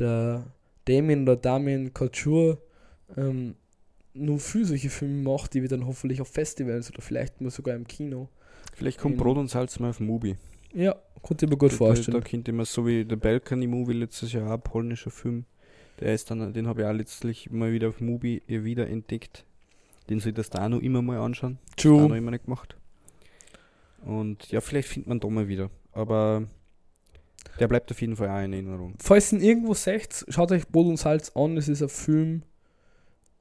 der Damien oder Damien Couture ähm, nur für solche Filme macht, die wir dann hoffentlich auf Festivals oder vielleicht mal sogar im Kino. Vielleicht kommt Brot und Salz mal auf Mubi. Ja, konnte ich mir gut Da, vorstellen. da könnte man so wie der Balcony Movie letztes Jahr, ein polnischer Film. Der ist dann, den habe ich auch letztlich mal wieder auf Mubi wieder entdeckt. Den soll ich das da noch immer mal anschauen. Auch noch True. immer nicht gemacht. Und ja, vielleicht findet man da mal wieder. Aber der bleibt auf jeden Fall auch in Erinnerung. Falls ihr irgendwo seht, schaut euch Brot und Salz an. Es ist ein Film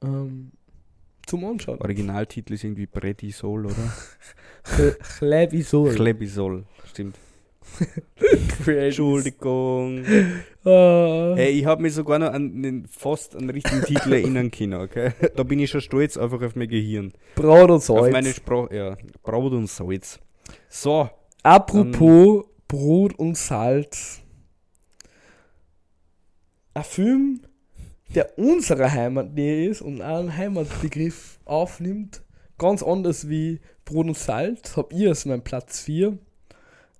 ähm, zum Anschauen. Originaltitel ist irgendwie Predisol, oder? Chlebisol. Klebisol, stimmt. Entschuldigung. Ah. Hey, ich habe mich sogar noch an den, fast an den richtigen Titel erinnern können, okay? Da bin ich schon stolz einfach auf mein Gehirn. Brot und Auf meine Salz. Sprache, ja. Brot und Salz. So, Apropos Brot und Salz. Ein Film, der unserer Heimat näher ist und einen Heimatbegriff aufnimmt. Ganz anders wie Brot und Salz. Hab ich als mein Platz 4.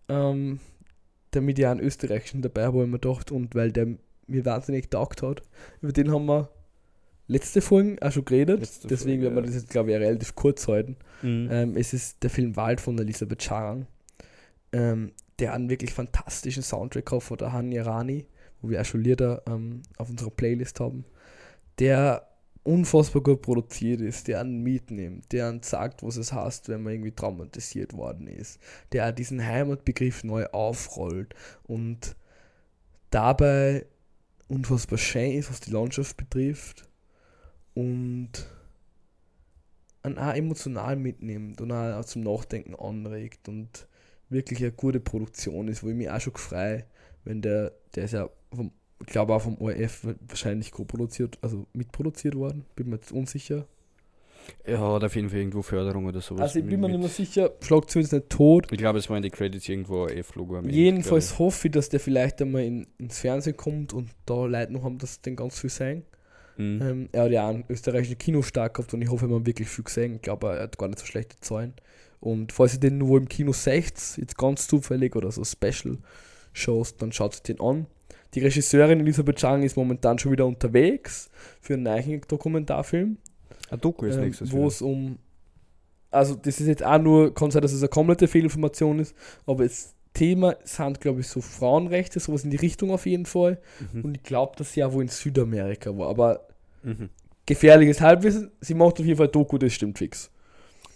Ähm, damit ich einen österreichischen dabei habe, ich mir gedacht, und weil der mir wahnsinnig taugt hat. Über den haben wir letzte Folge auch schon geredet. Letzte Deswegen Folge, werden wir das jetzt, glaube ich, relativ kurz halten. mhm. Ähm, es ist der Film Wald von Elisabeth Charan, ähm, der einen wirklich fantastischen Soundtrack hat von der Hanya Rani, wo wir auch schon Lieder ähm, auf unserer Playlist haben, der unfassbar gut produziert ist, der einen mitnimmt, der einen sagt, was es heißt, wenn man irgendwie traumatisiert worden ist, der auch diesen Heimatbegriff neu aufrollt und dabei unfassbar schön ist, was die Landschaft betrifft und einen auch emotional mitnimmt und auch zum Nachdenken anregt und wirklich eine gute Produktion ist, wo ich mich auch schon gefreut, wenn der, der ist ja vom, ich glaube auch vom ORF wahrscheinlich co-produziert, also mitproduziert worden, bin mir jetzt unsicher. Er hat auf jeden Fall irgendwo Förderung oder sowas. Also ich bin mir nicht mehr sicher, schlagt zumindest nicht tot. Ich glaube, es war in den Credits irgendwo ein F-Logo. am Ende, Jedenfalls hoffe ich, dass der vielleicht einmal in, ins Fernsehen kommt und da Leute noch haben, dass den ganz viel sehen. ich. Mhm. Ähm, er hat ja einen österreichischen Kinostart gehabt und ich hoffe, man wirklich viel gesehen. Ich glaube, er hat gar nicht so schlechte Zahlen. Und falls ihr den nur im Kino seht, jetzt ganz zufällig oder so Special-Shows, dann schaut euch den an. Die Regisseurin Elisabeth Chang ist momentan schon wieder unterwegs für einen neuen Dokumentarfilm, Ein Doku ist ähm, nächstes wo es um. Also, das ist jetzt auch nur, kann sein, dass es eine komplette Fehlinformation ist, aber das Thema sind, glaube ich, so Frauenrechte, sowas in die Richtung auf jeden Fall. Mhm. Und ich glaube, dass sie ja wohl in Südamerika war, aber Mhm. gefährliches Halbwissen. Sie macht auf jeden Fall Doku, das stimmt fix.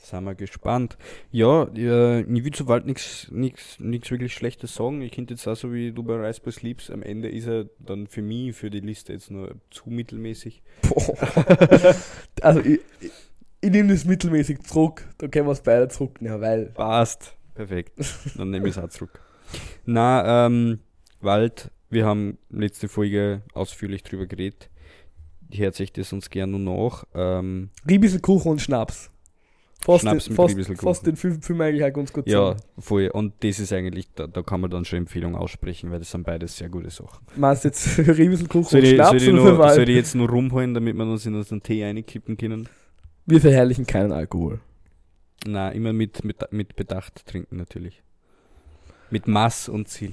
Sind wir gespannt. Ja, äh, ich will zu Wald nichts wirklich Schlechtes sagen. Ich könnte jetzt auch so wie du bei Rise by Sleeps, am Ende ist er dann für mich, für die Liste jetzt nur zu mittelmäßig. Also, ich, ich, ich nehme das mittelmäßig zurück. Da können wir es beide zurücknehmen, weil. Passt. Perfekt. Dann nehme ich es auch zurück. Na, ähm, Wald, wir haben letzte Folge ausführlich drüber geredet. Hört sich das uns gerne noch nach. Ähm, Riebisselkuchen und Schnaps. Fast, Schnaps den, fast, fast den Film, Film eigentlich auch ganz gut ja, zusammen. voll. Und das ist eigentlich, da, da kann man dann schon Empfehlung aussprechen, weil das sind beides sehr gute Sachen. Meinst du jetzt Riebisselkuchen Soll und ich, soll, Schnaps ich oder nur, soll ich jetzt nur rumholen, damit wir uns in unseren Tee einkippen können? Wir verherrlichen keinen Alkohol. Na, immer mit, mit, mit Bedacht trinken natürlich. Mit Maß und Ziel.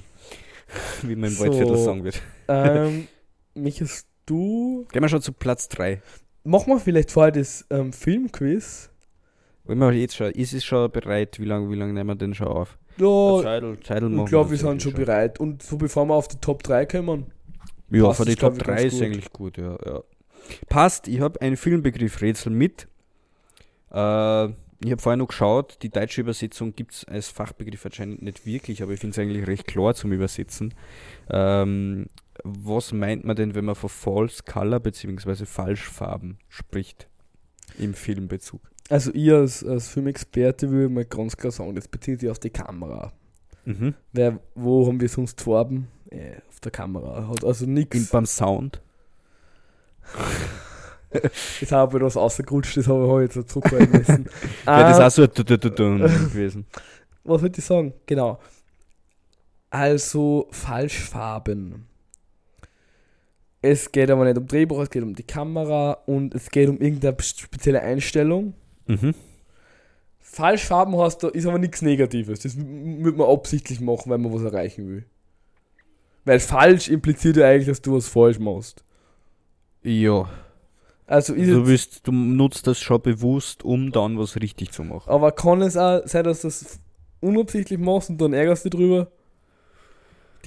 Wie man im So. Waldviertel sagen wird. ähm, Michas, du. Gehen wir schon zu Platz 3. Machen wir vielleicht vorher das ähm, Filmquiz. Wollen wir jetzt schon, ist es schon bereit? Wie lange wie lang nehmen wir denn schon auf? Ja, Scheidel, Scheidel ich glaube, wir sind schon bereit. Und so bevor wir auf die Top 3 kommen. Ja, für die Top ich, 3 ganz ist gut. eigentlich gut, ja, ja. Passt, ich habe ein Filmbegriff-Rätsel mit. Äh, ich habe vorher noch geschaut, die deutsche Übersetzung gibt es als Fachbegriff anscheinend nicht wirklich, aber ich finde es eigentlich recht klar zum Übersetzen. Ähm, was meint man denn, wenn man von False Color bzw. Falschfarben spricht im Filmbezug? Also, ihr als, als Filmexperte würde mal ganz klar sagen, das bezieht sich auf die Kamera. Mhm. Weil, wo haben wir sonst Farben? Äh, auf der Kamera. Hat also nichts. beim Sound? Jetzt habe ich was rausgerutscht, das habe ich ich noch zurückhalten müssen. Ja, das ist auch so gewesen. was wollte ich sagen? Genau. Also Falschfarben. Es geht aber nicht um Drehbuch, es geht um die Kamera und es geht um irgendeine spezielle Einstellung. Mhm. Falschfarben hast du, ist aber nichts Negatives. Das wird man absichtlich machen, wenn man was erreichen will. Weil falsch impliziert ja eigentlich, dass du was falsch machst. Ja. Also Du, willst, du nutzt das schon bewusst, um dann was richtig zu machen. aber kann es auch sein, dass du das unabsichtlich machst und dann ärgerst du dich drüber,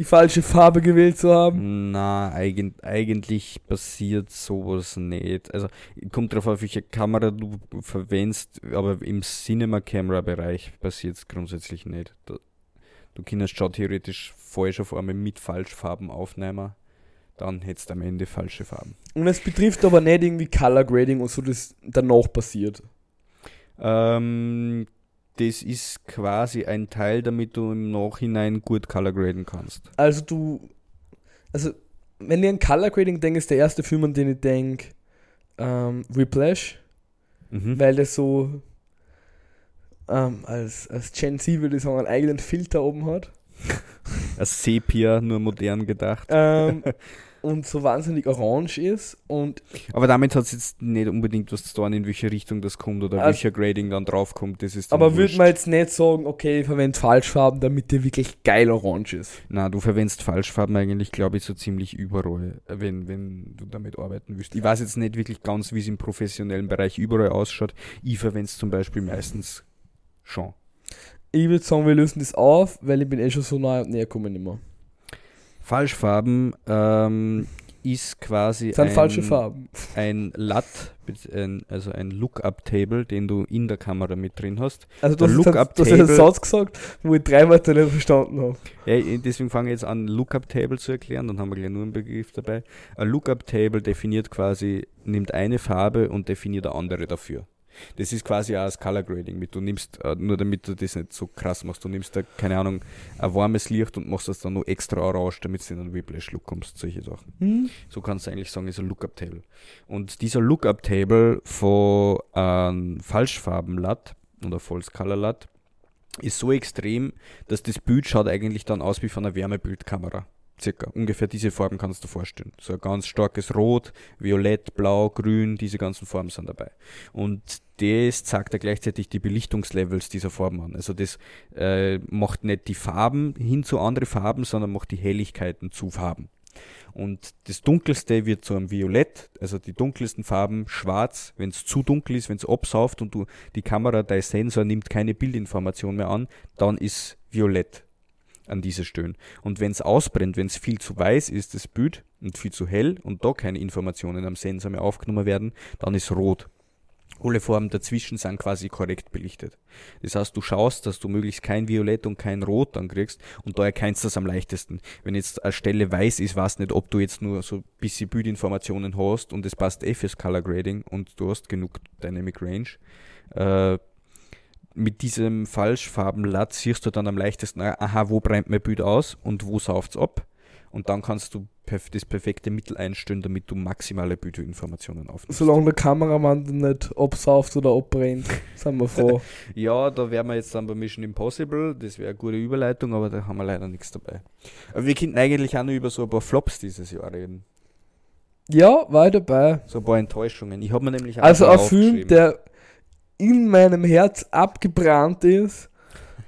die falsche Farbe gewählt zu haben? Na, eigen, eigentlich passiert sowas nicht. Also kommt darauf auf, welche Kamera du verwendest, aber im Cinema-Camera-Bereich passiert es grundsätzlich nicht. Da, du kannst schon theoretisch falsch auf einmal mit Falschfarben aufnehmen, dann hättest du am Ende falsche Farben. Und es betrifft aber nicht irgendwie Color Grading und so, das danach passiert. Ähm, das ist quasi ein Teil, damit du im Nachhinein gut Color graden kannst. Also du, also wenn ich an Color Grading denke, ist der erste Film, an den ich denke, ähm, Whiplash, Mhm. weil der so ähm, als, als Gen Z würde ich sagen, einen eigenen Filter oben hat. Ein Sepia, nur modern gedacht. Ähm, und so wahnsinnig orange ist und Aber damit hat es jetzt nicht unbedingt was zu tun, in welche Richtung das kommt oder Also- welcher Grading dann draufkommt. Das ist aber würde man jetzt nicht sagen, okay, ich verwende Falschfarben, damit der wirklich geil orange ist. Na, du verwendest Falschfarben eigentlich, glaube ich, so ziemlich überall, äh, wenn, wenn du damit arbeiten willst. Ich weiß jetzt nicht wirklich ganz, wie es im professionellen Bereich überall ausschaut. Ich verwende es zum Beispiel meistens schon. Ich würde sagen, wir lösen das auf, weil ich bin eh schon so nah und näher gekommen immer. Falschfarben ähm, ist quasi Das ein, falsche Farben. ein LUT, also ein Lookup-Table, den du in der Kamera mit drin hast. Also du hast, hast einen Table- Satz gesagt, wo ich drei Wörter nicht verstanden habe. Ja, deswegen fange ich jetzt an, Lookup-Table zu erklären, dann haben wir gleich nur einen Begriff dabei. Ein Lookup-Table definiert quasi, nimmt eine Farbe und definiert eine andere dafür. Das ist quasi auch das Color Grading mit. Du nimmst, äh, nur damit du das nicht so krass machst, du nimmst da, keine Ahnung, ein warmes Licht und machst das dann noch extra orange, damit du in einen Whiplash-Look kommst, solche Sachen. Hm? So kannst du eigentlich sagen, ist ein Lookup-Table. Und dieser Lookup-Table von einem Falschfarben-LUT oder False-Color-LUT ist so extrem, dass das Bild schaut eigentlich dann aus wie von einer Wärmebildkamera. Circa. Ungefähr diese Farben kannst du vorstellen. So ein ganz starkes Rot, Violett, Blau, Grün, diese ganzen Farben sind dabei. Und das zeigt ja gleichzeitig die Belichtungslevels dieser Farben an. Also das äh, macht nicht die Farben hin zu anderen Farben, sondern macht die Helligkeiten zu Farben. Und das Dunkelste wird zu einem Violett, also die dunkelsten Farben schwarz, wenn es zu dunkel ist, wenn es absauft und du die Kamera, dein Sensor nimmt keine Bildinformation mehr an, dann ist Violett an dieser Stellen. Und wenn es ausbrennt, wenn es viel zu weiß ist, das Bild, und viel zu hell und da keine Informationen am Sensor mehr aufgenommen werden, dann ist rot. Alle Farben dazwischen sind quasi korrekt belichtet. Das heißt, du schaust, dass du möglichst kein Violett und kein Rot dann kriegst und da erkennst du das am leichtesten. Wenn jetzt eine Stelle weiß ist, weiß nicht, ob du jetzt nur so ein bisschen Bildinformationen hast und es passt eh fürs Color Grading und du hast genug Dynamic Range. Äh, mit diesem Falschfarben-LUT siehst du dann am leichtesten, aha, wo brennt mein Bild aus und wo sauft's ab. Und dann kannst du das perfekte Mittel einstellen, damit du maximale Bildinformationen aufnimmst. Solange der Kameramann nicht absauft oder abbrennt, sind wir froh. Ja, da wären wir jetzt dann bei Mission Impossible. Das wäre eine gute Überleitung, aber da haben wir leider nichts dabei. Aber wir könnten eigentlich auch nur über so ein paar Flops dieses Jahr reden. ja, war ich dabei. So ein paar Enttäuschungen. Ich habe mir nämlich auch Also ein Film, der in meinem Herz abgebrannt ist,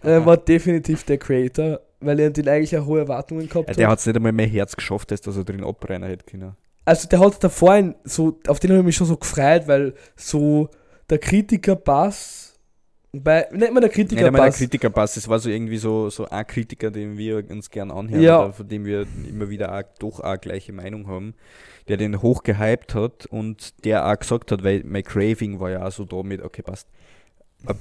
äh, war definitiv der Creator, weil er den eigentlich auch hohe Erwartungen gehabt Ja, hat. der hat es nicht einmal mehr Herz geschafft, als dass er drin abbrennen hätte können. also der hat davor ein, so, auf den habe ich mich schon so gefreut, weil so der Kritiker-Pass, bei, nennt man der Nicht einmal der Kritiker-Pass, Kritikerpass, es war so irgendwie so, so ein Kritiker, den wir uns gern anhören, Ja. von dem wir immer wieder auch, doch auch gleiche Meinung haben, der den hoch gehypt hat und der auch gesagt hat, weil My Craving war ja auch so da mit, okay, passt. Ein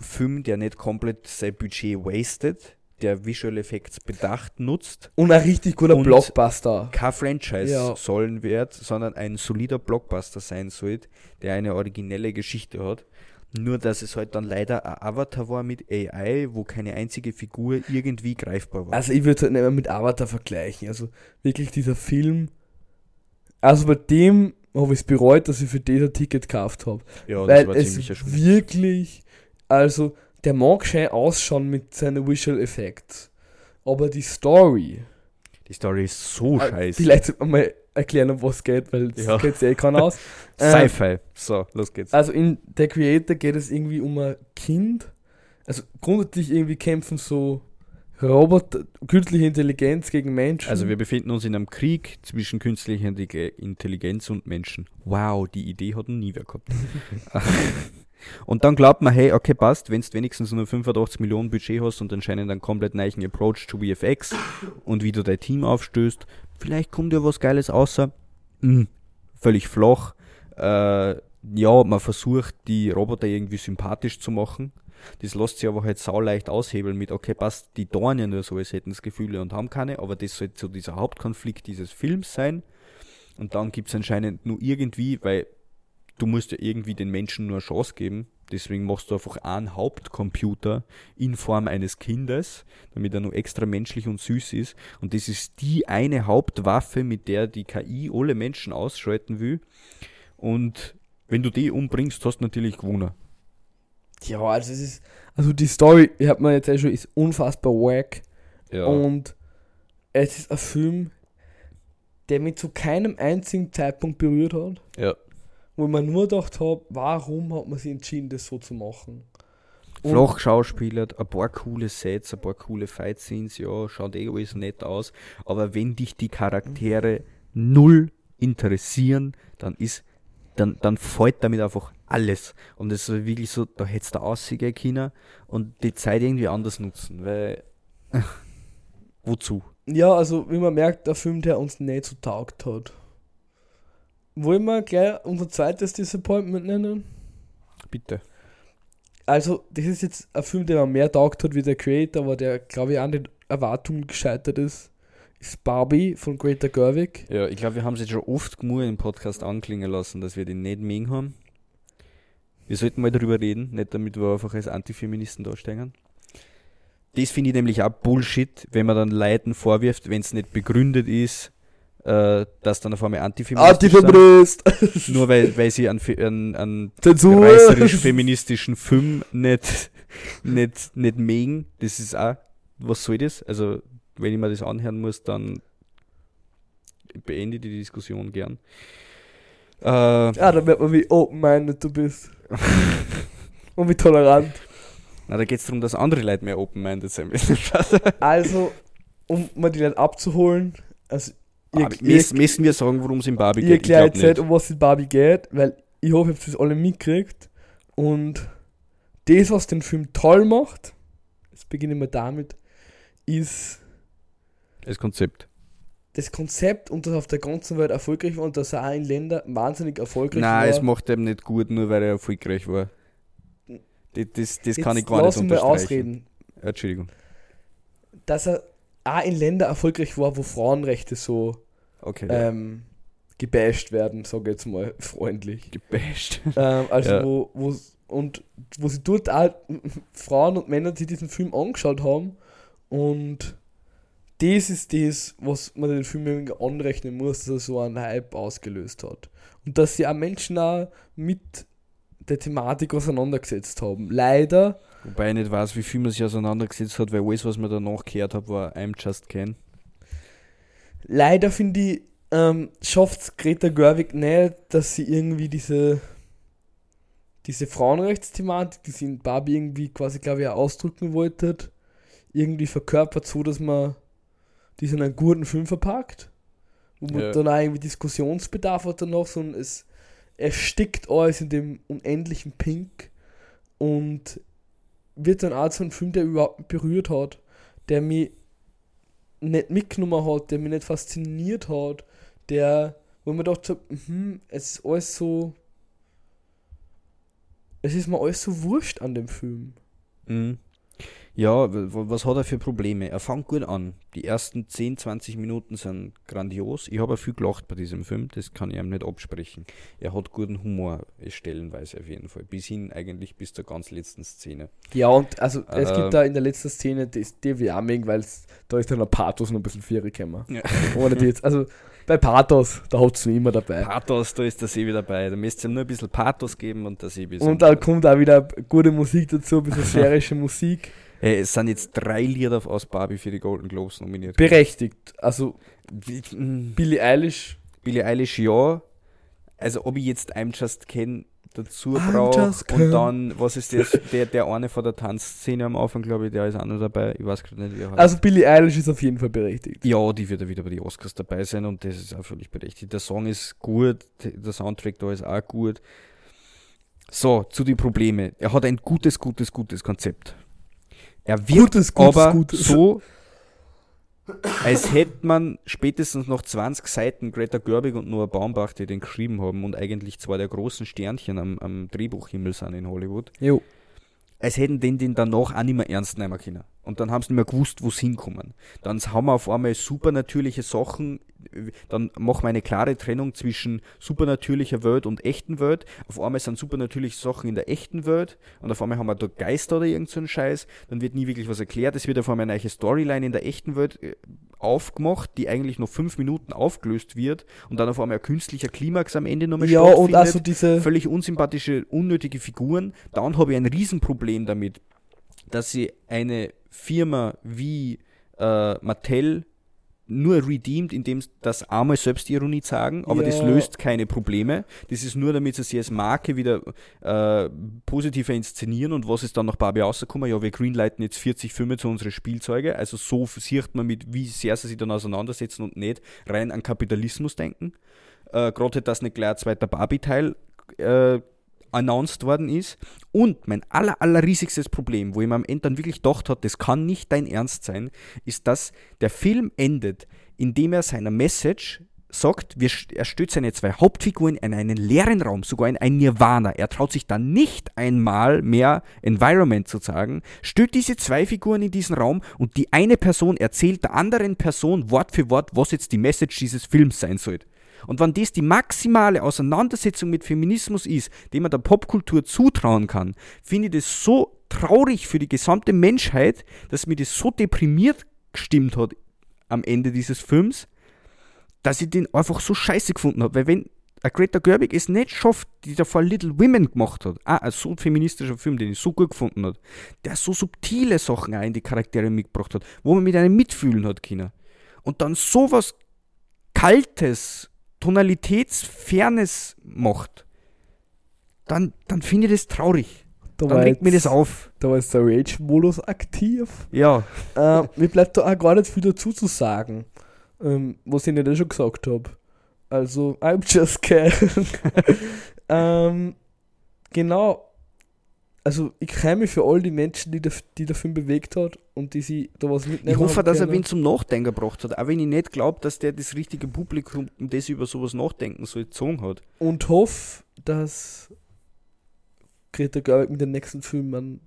Film, der nicht komplett sein Budget wasted, der Visual Effects bedacht nutzt, und ein richtig guter Blockbuster. kein Franchise Ja. sollen wird, sondern ein solider Blockbuster sein sollte, der eine originelle Geschichte hat. Nur, dass es halt dann leider ein Avatar war mit AI, wo keine einzige Figur irgendwie greifbar war. Also ich würde es halt nicht mehr mit Avatar vergleichen. Also wirklich dieser Film. Also bei dem habe ich es bereut, dass ich für das ein Ticket gekauft habe. ja, weil es wirklich, also der mag schön ausschauen mit seinen Visual Effects. Aber die Story, Die Story ist so äh, scheiße. vielleicht mal erklären, um was es geht, weil das Ja. geht eh keiner aus. Ähm, Sci-Fi. So, los geht's. Also in The Creator geht es irgendwie um ein Kind. Also grundsätzlich irgendwie kämpfen so Roboter, künstliche Intelligenz gegen Menschen. Also wir befinden uns in einem Krieg zwischen künstlicher Intelli- Intelligenz und Menschen. Wow, die Idee hat nie wer gehabt. und dann glaubt man, hey, okay, passt, wenn du wenigstens nur 85 Millionen Budget hast und anscheinend einen komplett neuen Approach to VFX und wie du dein Team aufstößt, vielleicht kommt dir was Geiles außer. Hm, völlig flach. Äh, ja, man versucht, die Roboter irgendwie sympathisch zu machen. Das lässt sich aber halt sau leicht aushebeln mit, okay, passt, die ja nur so, als hätten es Gefühle und haben keine, aber das soll so dieser Hauptkonflikt dieses Films sein. Und dann gibt es anscheinend nur irgendwie, weil du musst ja irgendwie den Menschen nur eine Chance geben. Deswegen machst du einfach einen Hauptcomputer in Form eines Kindes, damit er nur extra menschlich und süß ist. Und das ist die eine Hauptwaffe, mit der die KI alle Menschen ausschalten will. Und wenn du die umbringst, hast du natürlich gewonnen. ja, also es ist, also die Story, ich hab mir jetzt eh schon, ist unfassbar wack. Ja. Und es ist ein Film, der mich zu keinem einzigen Zeitpunkt berührt hat. ja. Wo man nur gedacht hat, warum hat man sich entschieden, das so zu machen? Und- Flach schauspielert, ein paar coole Sets, ein paar coole Fight-Scenes, ja, schaut eh alles nett aus. Aber wenn dich die Charaktere null interessieren, dann ist, dann, dann fällt damit einfach alles. Und das ist wirklich so, da hättest du aussehen können und die Zeit irgendwie anders nutzen, weil, wozu? Ja, also wie man merkt, der Film, der uns nicht so taugt hat. Wollen wir gleich unser zweites Disappointment nennen? Bitte. Also, das ist jetzt ein Film, der mir mehr taugt hat wie der Creator, aber der, glaube ich, an den Erwartungen gescheitert ist. Ist Barbie von Greta Gerwig. Ja, ich glaube, wir haben es jetzt schon oft genug im Podcast anklingen lassen, dass wir den nicht mögen haben. Wir sollten mal darüber reden, nicht damit wir einfach als Antifeministen dastehen. Das finde ich nämlich auch Bullshit, wenn man dann Leuten vorwirft, wenn es nicht begründet ist, äh, dass dann auf einmal Antifeministen Antifeminist! Nur weil, weil sie einen, einen Zensur! reißerisch-feministischen Film nicht, nicht, nicht mögen. Das ist auch, was soll das? Also, wenn ich mir das anhören muss, dann beende ich die Diskussion gern. Äh, Ja, da merkt man, wie open-minded du bist. Und wie tolerant. na, da geht es darum, dass andere Leute mehr open-minded sein müssen. Also, um mal die Leute abzuholen, also ihr, ihr, müssen, müssen wir sagen, worum es in Barbie ihr geht? Ich erklärt glaub jetzt, um was in Barbie geht, weil ich hoffe, ihr habt das alle mitgekriegt. Und das, was den Film toll macht, jetzt beginnen wir damit, ist Das Konzept. das Konzept und das auf der ganzen Welt erfolgreich war und dass er auch in Ländern wahnsinnig erfolgreich war. Nein, es macht ihm nicht gut, nur weil er erfolgreich war. Das, das, das kann ich gar nicht unterstreichen. ausreden. Ja, Entschuldigung. Dass er auch in Ländern erfolgreich war, wo Frauenrechte so Okay. ja. ähm, gebasht werden, sage ich jetzt mal freundlich. Gebasht. Ähm, also Ja. wo, wo und wo sie dort auch Frauen und Männer, die diesen Film angeschaut haben und das ist das, was man den Film irgendwie anrechnen muss, dass er so einen Hype ausgelöst hat. Und dass sie auch Menschen auch mit der Thematik auseinandergesetzt haben. Leider, Wobei ich nicht weiß, wie viel man sich auseinandergesetzt hat, weil alles, was man danach gehört habe, war I'm Just Ken. leider finde ich, ähm, schafft es Greta Gerwig nicht, dass sie irgendwie diese diese Frauenrechtsthematik, die sie in Barbie irgendwie quasi, glaube ich, auch ausdrücken wollte, irgendwie verkörpert so, dass man die in einen guten Film verpackt, wo man Ja. dann auch irgendwie Diskussionsbedarf hat danach, sondern es erstickt alles in dem unendlichen Pink und wird dann auch so ein Film, der überhaupt berührt hat, der mich nicht mitgenommen hat, der mich nicht fasziniert hat, der, wo man dachte, mhm, es ist alles so, es ist mir alles so wurscht an dem Film. Mhm. Ja, was hat er für Probleme? Er fängt gut an. Die ersten 10, 20 Minuten sind grandios. Ich habe viel gelacht bei diesem Film, das kann ich ihm nicht absprechen. Er hat guten Humor, äh, stellenweise auf jeden Fall. Bis hin eigentlich bis zur ganz letzten Szene. Ja, und also es Ähm. gibt da in der letzten Szene, die, auch mögen, weil da ist dann der Pathos noch ein bisschen vier gekommen. Ja. Ohne die jetzt, also bei Pathos, da hat es noch immer dabei. Pathos, da ist der wieder dabei. Da müsst ihr ihm nur ein bisschen Pathos geben und der See ist Und da kommt auch wieder gute Musik dazu, ein bisschen sphärische Musik. Hey, es sind jetzt drei Lieder aus Barbie für die Golden Globes nominiert. Berechtigt. Also Billie Eilish Billie Eilish ja. Also ob ich jetzt I'm Just Ken dazu just und dann, was ist das, der, der eine von der Tanzszene am Anfang, glaube ich, der ist auch noch dabei. Ich weiß gerade nicht, wie er heißt. Also Billie Eilish ist auf jeden Fall berechtigt. Ja, die wird ja wieder bei den Oscars dabei sein und das ist auch völlig berechtigt. Der Song ist gut, der Soundtrack da ist auch gut. So, zu den Problemen. Er hat ein gutes, gutes, gutes Konzept. Er wirkt Gutes, gutes, aber gutes. so, als hätte man spätestens noch 20 Seiten Greta Gerwig und Noah Baumbach, die den geschrieben haben und eigentlich zwei der großen Sternchen am, am Drehbuchhimmel sind in Hollywood, Jo. Als hätten den den danach auch nicht mehr ernst nehmen können. Und dann haben sie nicht mehr gewusst, wo sie hinkommen. Dann haben wir auf einmal supernatürliche Sachen, dann machen wir eine klare Trennung zwischen supernatürlicher Welt und echten Welt. Auf einmal sind supernatürliche Sachen in der echten Welt und auf einmal haben wir da Geister oder irgend so einen Scheiß. Dann wird nie wirklich was erklärt. Es wird auf einmal eine neue Storyline in der echten Welt äh, aufgemacht, die eigentlich noch fünf Minuten aufgelöst wird und dann auf einmal ein künstlicher Klimax am Ende nochmal Ja, und also diese. völlig unsympathische, unnötige Figuren. Dann habe ich ein Riesenproblem damit, dass sie eine Firma wie äh, Mattel nur redeemed, indem sie das einmal Selbstironie sagen, aber das Ja. löst keine Probleme. Das ist nur, damit sie sich als Marke wieder äh, positiver inszenieren und was ist dann nach Barbie rausgekommen? Ja, wir greenlighten jetzt 40 Filme zu unseren Spielzeuge, also so sieht man mit, wie sehr sie sich dann auseinandersetzen und nicht rein an Kapitalismus denken. Äh, Gerade dass nicht gleich ein zweiter Barbie-Teil äh, announced worden ist. Und mein aller, aller riesigstes Problem, wo ich mir am Ende dann wirklich gedacht habe, das kann nicht dein Ernst sein, ist, dass der Film endet, indem er seiner Message sagt, wir, er stößt seine zwei Hauptfiguren in einen leeren Raum, sogar in ein Nirvana. Er traut sich dann nicht einmal mehr Environment zu sagen, stößt diese zwei Figuren in diesen Raum und die eine Person erzählt der anderen Person Wort für Wort, was jetzt die Message dieses Films sein soll. Und wenn das die maximale Auseinandersetzung mit Feminismus ist, die man der Popkultur zutrauen kann, finde ich das so traurig für die gesamte Menschheit, dass mir das so deprimiert gestimmt hat am Ende dieses Films, dass ich den einfach so scheiße gefunden habe. Weil wenn ein Greta Gerwig es nicht schafft, die davor Little Women gemacht hat, auch ein so feministischer Film, den ich so gut gefunden hat, der so subtile Sachen auch in die Charaktere mitgebracht hat, wo man mit einem mitfühlen hat können. Und dann sowas Kaltes, Tonalitätsfernes macht, dann, dann finde ich das traurig. Da Dann regt mir das auf. da war jetzt der Rage-Modus aktiv. Ja, äh, mir bleibt da auch gar nicht viel dazu zu sagen, ähm, was ich nicht eh schon gesagt habe. Also, I'm just Ken. ähm, genau. Also, ich freue mich für all die Menschen, die der, die der Film bewegt hat und die sie da was mitnehmen. ich hoffe, dass er wen zum Nachdenken gebracht hat. Auch wenn ich nicht glaube, dass der das richtige Publikum, um das über sowas nachdenken soll, gezogen hat. Und hoffe, dass Greta Gerwig mit dem nächsten Film einen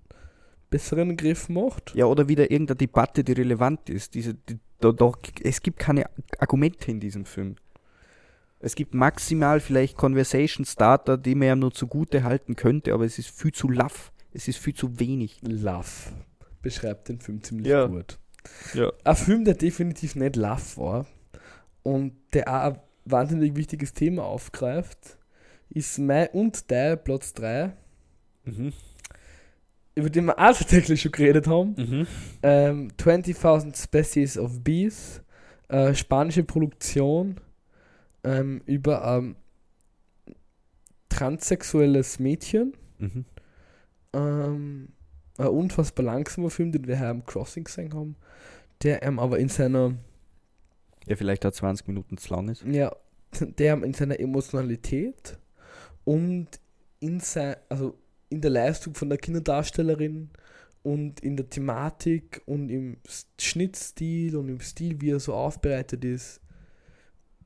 besseren Griff macht. Ja, oder wieder irgendeine Debatte, die relevant ist. Diese, die, da, da, es gibt keine Argumente in diesem Film. Es gibt maximal vielleicht Conversation Starter, die man ja nur zugute halten könnte, aber es ist viel zu laff. Es ist viel zu wenig. Love beschreibt den Film ziemlich Ja. gut. Ja. Ein Film, der definitiv nicht Love war und der auch ein wahnsinnig wichtiges Thema aufgreift, ist mein und dein Platz 3, Mhm. über den wir auch tatsächlich schon geredet haben. Mhm. Ähm, 20.000 Species of Bees, äh, spanische Produktion ähm, über ein transsexuelles Mädchen. Mhm. Ähm, ein unfassbar langsamer Film, den wir hier im Crossing gesehen haben, der ähm, aber in seiner, Der vielleicht auch 20 Minuten zu lang ist. ja, der in seiner Emotionalität und in sein, also in der Leistung von der Kinderdarstellerin und in der Thematik und im Schnittstil und im Stil, wie er so aufbereitet ist,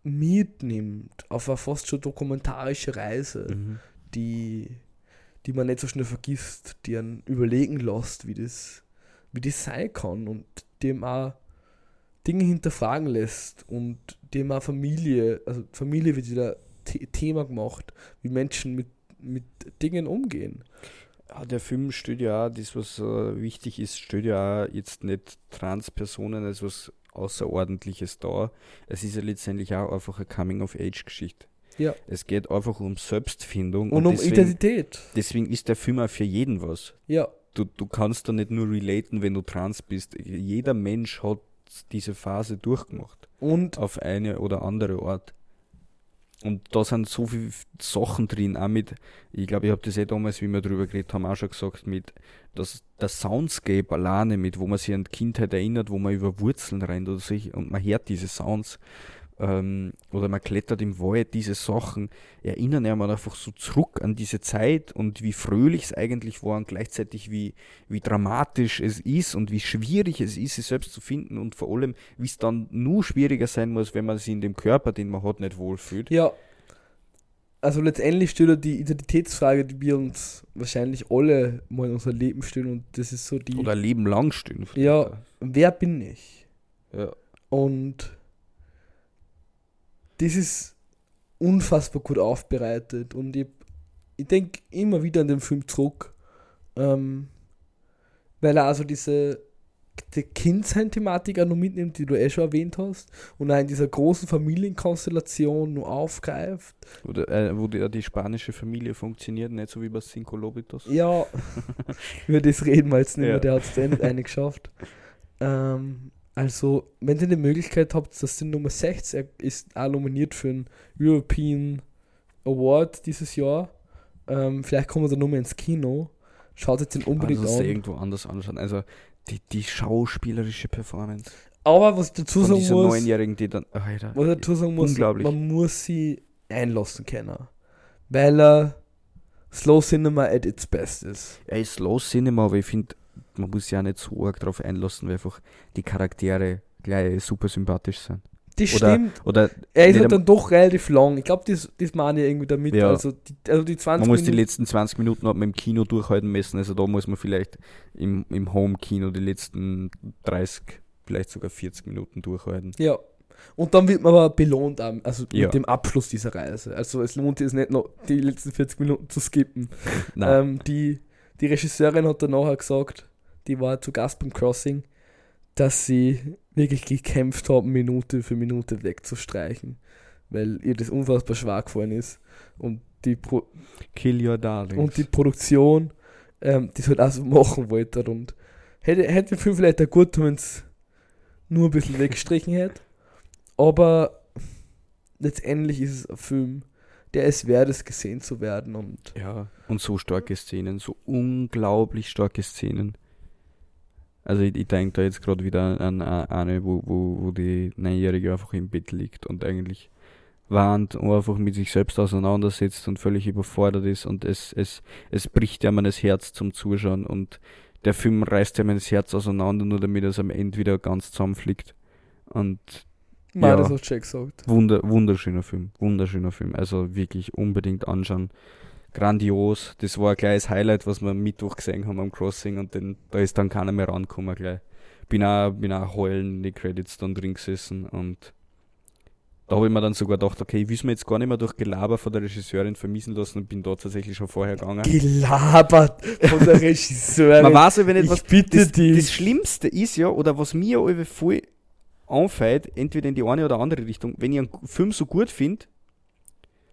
mitnimmt auf eine fast schon dokumentarische Reise. Mhm. die, die man nicht so schnell vergisst, die einen überlegen lässt, wie das, wie das sein kann und dem auch Dinge hinterfragen lässt und dem auch Familie, also Familie wird wieder The Thema gemacht, wie Menschen mit, mit Dingen umgehen. Ja, der Film stellt ja auch, das was äh, wichtig ist, stellt ja auch jetzt nicht Transpersonen als was Außerordentliches dar. Es ist ja letztendlich auch einfach eine Coming-of-Age-Geschichte. Ja. Es geht einfach um Selbstfindung Und, um deswegen, Identität. deswegen ist der Film auch für jeden was. Ja, Du, du kannst da nicht nur relaten, wenn du trans bist. Jeder Mensch hat diese Phase durchgemacht. und Auf eine oder andere Art. Und da sind so viele Sachen drin, auch mit, ich glaube, ich habe das eh damals, wie wir darüber geredet haben, auch schon gesagt, mit das, der Soundscape alleine, mit wo man sich an die Kindheit erinnert, wo man über Wurzeln rennt oder sich und man hört diese Sounds ähm, oder man klettert im Wald, diese Sachen erinnern ja man einfach so zurück an diese Zeit und wie fröhlich es eigentlich war und gleichzeitig wie, wie dramatisch es ist und wie schwierig es ist, sich selbst zu finden und vor allem, wie es dann nur schwieriger sein muss, wenn man sich in dem Körper, den man hat, nicht wohlfühlt. Ja. Also letztendlich steht da die Identitätsfrage, die wir uns wahrscheinlich alle mal in unser Leben stellen und das ist so die. Oder Leben lang stehen. Ja, wer bin ich? Ja. Und das ist unfassbar gut aufbereitet und ich, ich denke immer wieder an den Film zurück, ähm, weil er also diese die Kindsein-Thematik auch noch mitnimmt, die du eh schon erwähnt hast, und auch in dieser großen Familienkonstellation nur aufgreift. Wo, der, äh, wo die, die spanische Familie funktioniert, nicht so wie bei Cinco Lobitos. Ja, über das reden wir jetzt nicht mehr, Ja. der hat es nicht eine geschafft. Ähm, also, wenn ihr die Möglichkeit habt, dass die Nummer 6 er ist auch nominiert für einen European Award dieses Jahr. Ähm, vielleicht kommen wir da nochmal ins Kino. Schaut jetzt den unbedingt Also, das an. irgendwo anders anschauen. Also die, die schauspielerische Performance Aber was ich dazu sagen muss, Neunjährigen, die dann. Alter, was ich dazu sagen muss, Unglaublich. man muss sie einlassen können. Weil er Slow Cinema at its best ist. er ist Slow Cinema, aber ich finde, man muss auch nicht so arg drauf einlassen, weil einfach die Charaktere gleich super sympathisch sind. Das Oder- stimmt. Oder Er ist halt dann doch relativ lang. Ich glaube, das, das meine ich irgendwie damit. Ja. Also, die, also die 20 man muss die Minuten. letzten 20 Minuten hat man im Kino durchhalten müssen. Also da muss man vielleicht im, im Home-Kino die letzten 30, vielleicht sogar 40 Minuten durchhalten. Ja. Und dann wird man aber belohnt, also Ja. mit dem Abschluss dieser Reise. Also es lohnt sich nicht noch die letzten 40 Minuten zu skippen. Nein, Ähm, die, die Regisseurin hat dann nachher gesagt, die war zu Gast beim Crossing, dass sie wirklich gekämpft haben, Minute für Minute wegzustreichen. Weil ihr das unfassbar schwer gefallen ist. Und die, Pro Kill Your Darling. und die Produktion ähm, das halt auch so machen wollte. Und hätte, hätte Film vielleicht auch gut, wenn es nur ein bisschen weggestrichen hätte. Aber letztendlich ist es ein Film, der es wert ist, gesehen zu werden. Und Ja, und so starke Szenen, so unglaublich starke Szenen. Also ich, ich denke da jetzt gerade wieder an, eine, wo, wo, wo die Neunjährige einfach im Bett liegt und eigentlich warnt und einfach mit sich selbst auseinandersetzt und völlig überfordert ist und es, es, es bricht einem das Herz zum Zuschauen und der Film reißt einem das Herz auseinander, nur damit es am Ende wieder ganz zusammenfliegt. Und mal Ja. das Jack gesagt. Wunder, wunderschöner Film, wunderschöner Film. Also wirklich unbedingt anschauen. Grandios. Das war ein kleines Highlight, was wir am Mittwoch gesehen haben am Crossing und den, da ist dann keiner mehr rangekommen gleich. Bin auch, bin auch heulen in die Credits dann drin gesessen und da habe ich mir dann sogar gedacht, okay, ich will mir jetzt gar nicht mehr durch Gelaber von der Regisseurin vermiesen lassen und bin da tatsächlich schon vorher gegangen. Gelabert von der Regisseurin. Man weiß ja, wenn ich etwas bitte das, dich. das Schlimmste ist ja, oder was mir alle voll anfällt, entweder in die eine oder andere Richtung, wenn ich einen Film so gut finde,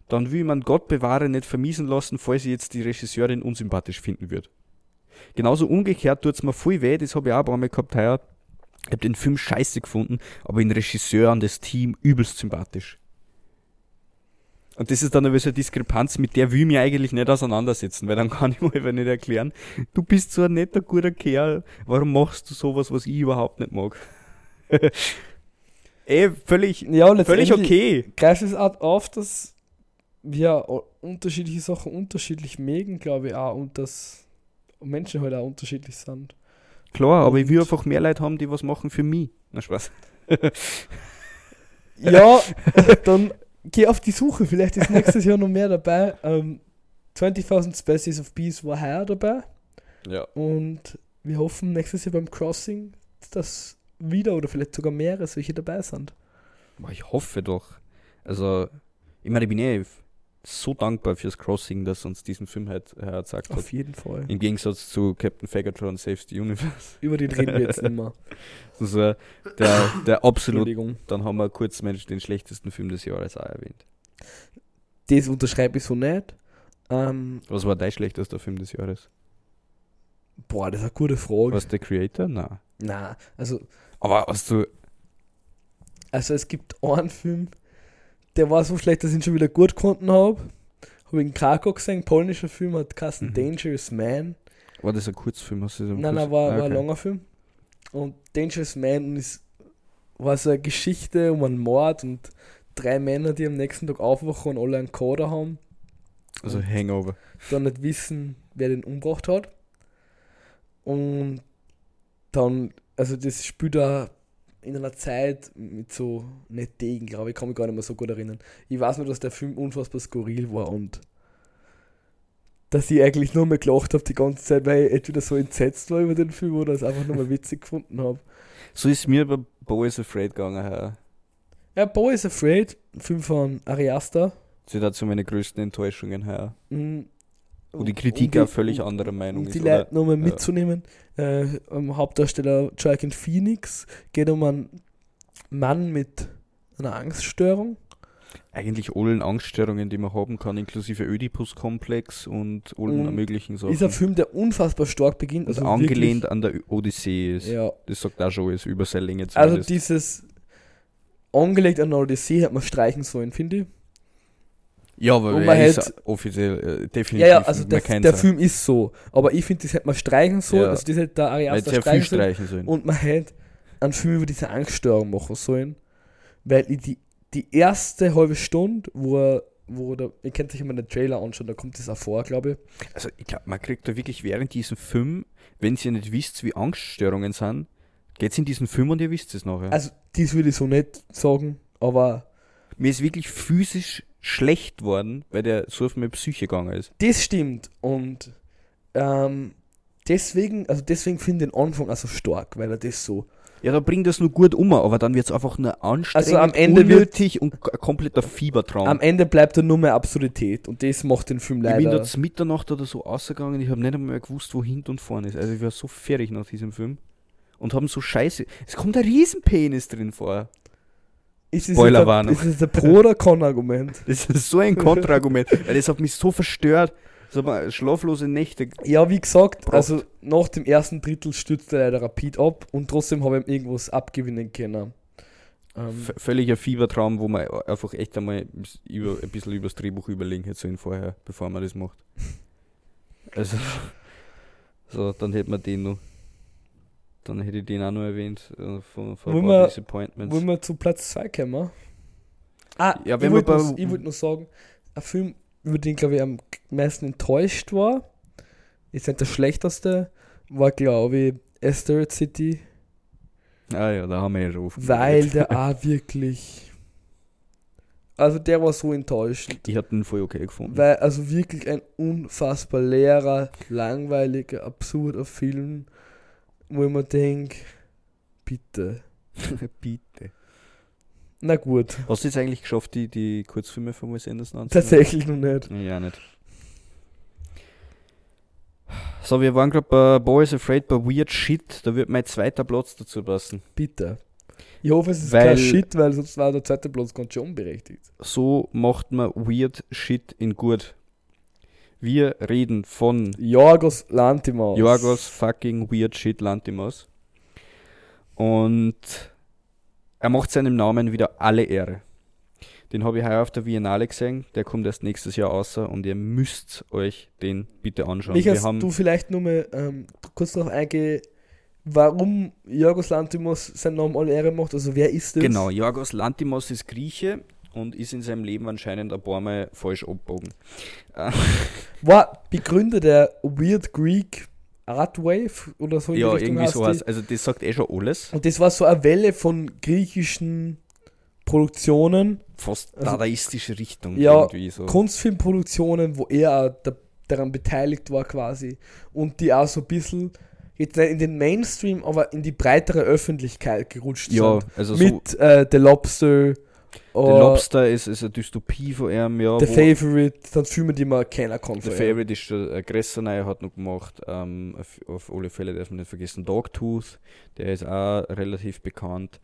dann will man Gott bewahre nicht vermiesen lassen, falls ich jetzt die Regisseurin unsympathisch finden würde. Genauso umgekehrt tut es mir voll weh, das habe ich auch ein paar Mal gehabt heuer. Ich habe den Film scheiße gefunden, aber den Regisseur und das Team übelst sympathisch. Und das ist dann aber so eine Diskrepanz, mit der will ich mich eigentlich nicht auseinandersetzen, weil dann kann ich mir einfach nicht erklären, du bist so ein netter, guter Kerl, warum machst du sowas, was ich überhaupt nicht mag? Ey, völlig, ja, völlig okay. greift es auch auf, dass wir unterschiedliche Sachen unterschiedlich mögen, glaube ich auch, und dass Menschen halt auch unterschiedlich sind. Klar, aber ich will einfach mehr Leute haben, die was machen für mich. Na Spaß. Ja, dann geh auf die Suche, vielleicht ist nächstes Jahr noch mehr dabei. Ähm, 20.000 Species of Bees war heuer dabei Ja. und wir hoffen nächstes Jahr beim Crossing, dass wieder oder vielleicht sogar mehrere solche dabei sind. Ich hoffe doch. Also, ich meine, ich bin eh so dankbar fürs Crossing, dass uns diesen Film halt äh, gezeigt hat. Auf jeden Fall. Im Gegensatz zu Captain Fagatron Saves the Universe. Über den reden wir jetzt nicht mehr. Das war der, der absolut. Entschuldigung. Dann haben wir kurz Mensch den schlechtesten Film des Jahres auch erwähnt. Das unterschreibe ich so nicht. Ähm, Was war dein schlechtester Film des Jahres? boah, das ist eine gute Frage. Was der Creator? Nein. Na, also Aber hast du. Also es gibt einen Film, der war so schlecht, dass ich ihn schon wieder gut gefunden habe. Habe ich in Krakau gesehen, polnischer Film, hat Kassen Mhm. Dangerous Man. War das ein Kurzfilm? Hast du das Nein, nein, war, war ein langer Film. Und Dangerous Man ist, war so eine Geschichte um einen Mord und drei Männer, die am nächsten Tag aufwachen und alle einen Coder haben, Also Hangover. dann nicht wissen, wer den umgebracht hat. Und dann, also das spielt da in einer Zeit mit so, nicht Degen, glaube ich, kann mich gar nicht mehr so gut erinnern. Ich weiß nur, dass der Film unfassbar skurril war und dass ich eigentlich nur mehr gelacht habe die ganze Zeit, weil ich entweder so entsetzt war über den Film oder es einfach nur mal witzig gefunden habe. So ist mir bei Boys Afraid gegangen. heuer. Ja, is Afraid, Film von Ari Aster. Das sind dazu meine größten Enttäuschungen heuer. Mhm. Wo die Kritik auch völlig anderer Meinung um ist. die? Leute nochmal Ja. mitzunehmen. Äh, Hauptdarsteller Joaquin Phoenix geht um einen Mann mit einer Angststörung. Eigentlich allen Angststörungen, die man haben kann, inklusive Ödipus-Komplex und allen Und möglichen Sachen. Ist ein Film, der unfassbar stark beginnt. also Also angelehnt an der Odyssee ist. Wirklich, ja, Das sagt auch schon, ist über seine Länge also zumindest. dieses angelegt an der Odyssee hat man streichen sollen, finde ich. Ja, aber und er man ist hält- offiziell äh, definitiv Ja, ja, also der, der. Film ist so. Aber ich finde, das hätte man streichen sollen. Ja. Also das hätte der Ari Aster streichen sollen. streichen sollen. Und man hätte einen Film über diese Angststörung machen sollen. Weil ich die, die erste halbe Stunde, wo er, wo der, ihr könnt euch mal den Trailer anschauen, da kommt das auch vor, glaube ich. Also ich glaube, man kriegt da wirklich während diesem Film, wenn ihr nicht wisst, wie Angststörungen sind, geht's in diesen Film und ihr wisst es nachher. Also, das würde ich so nicht sagen, aber Mir ist wirklich physisch schlecht worden, weil der so auf meine Psyche gegangen ist. das stimmt. Und ähm, deswegen, also deswegen finde ich den Anfang also stark, weil er das so. Ja, da bringt das nur gut um, aber dann wird's einfach nur anstrengend, Also am Ende wird- und kompletter Fiebertraum. Am Ende bleibt er nur mehr Absurdität und das macht den Film ich bin leider. da zu Mitternacht oder so ausgegangen, ich habe nicht einmal gewusst, wo hinten und vorne ist. Also ich war so fertig nach diesem Film. Und haben so scheiße. Es kommt ein Riesenpenis drin vor. Ist es Spoilerwarnung. Ist es ein Pro- oder Con-Argument? Das ist so ein Kontraargument, weil das hat mich so verstört. So schlaflose Nächte. Ja, wie gesagt, Braucht. also nach dem ersten Drittel stützt er leider rapid ab und trotzdem habe ich ihm irgendwas abgewinnen können. Ähm, V völliger Fiebertraum, wo man einfach echt einmal über, ein bisschen übers Drehbuch überlegen hätte sollen vorher, bevor man das macht. Also, so, dann hätte man den noch. Dann hätte ich den auch noch erwähnt, äh, von, von Wollen ein paar wir- Disappointments. wollen wir zu Platz 2 kommen? Ah, Ja, ich wenn wollte bei- noch, ich wollt noch sagen, ein Film, über den glaube ich am meisten enttäuscht war, ist nicht der schlechteste, war glaube ich Asteroid City, Ah ja, da haben wir ja schon oft weil der auch wirklich, also der war so enttäuschend. Ich hab den voll okay gefunden. Weil also wirklich ein unfassbar leerer, langweiliger, absurder Film, wo ich mir denke, bitte. Bitte. Na gut, Hast du jetzt eigentlich geschafft, die, die Kurzfilme von Wes Anderson anzusehen? tatsächlich noch nicht. Ja, nicht. So, wir waren gerade bei Boys Afraid bei Weird Shit. Da wird mein zweiter Platz dazu passen. Bitte. Ich hoffe, es ist Weil- kein Shit, weil sonst war der zweite Platz ganz schön unberechtigt. So macht man Weird Shit in gut. Wir reden von Jorgos Lantimos. Jorgos fucking Weird Shit Lantimos. Und er macht seinem Namen wieder alle Ehre. Den habe ich heuer auf der Biennale gesehen. Der kommt erst nächstes Jahr außer und ihr müsst euch den bitte anschauen. Michael, haben du vielleicht nur mal ähm, kurz darauf eingehen, warum Jorgos Lantimos seinen Namen alle Ehre macht. Also wer ist das? Genau, Jorgos Lantimos ist Grieche und ist in seinem Leben anscheinend ein paar Mal falsch abgebogen. War Begründer der Weird Greek Art Wave oder so ja, irgendwie heißt so die. was. Also das sagt eh schon alles. Und das war so eine Welle von griechischen Produktionen, Fast Also- dadaistische Richtung Ja, irgendwie so. Kunstfilmproduktionen, wo er da, daran beteiligt war quasi. Und die auch so ein bisschen, jetzt in den Mainstream, aber in die breitere Öffentlichkeit gerutscht Ja, sind. also so Mit äh, The Lobster, The oder Lobster ist, ist eine Dystopie von ihm, ja. The Favorite, dann Filme, die man kennen kann. The. Favorite ist der Aggressor, er hat noch gemacht. Ähm, auf, auf alle Fälle darf man nicht vergessen. Dogtooth, der ist auch relativ bekannt.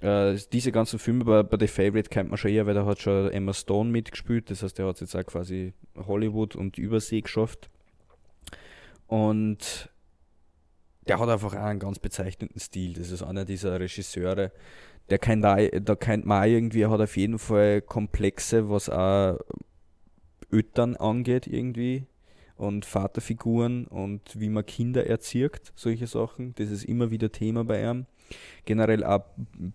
Äh, diese ganzen Filme bei, bei The Favorite kennt man schon eher, weil da hat schon Emma Stone mitgespielt. Das heißt, der hat jetzt auch quasi Hollywood und Übersee geschafft. Und der hat einfach auch einen ganz bezeichnenden Stil. Das ist einer dieser Regisseure, der kennt da, da kennt man auch irgendwie, hat auf jeden Fall Komplexe, was auch Öttern angeht irgendwie und Vaterfiguren und wie man Kinder erzieht, solche Sachen. Das ist immer wieder Thema bei ihm. Generell auch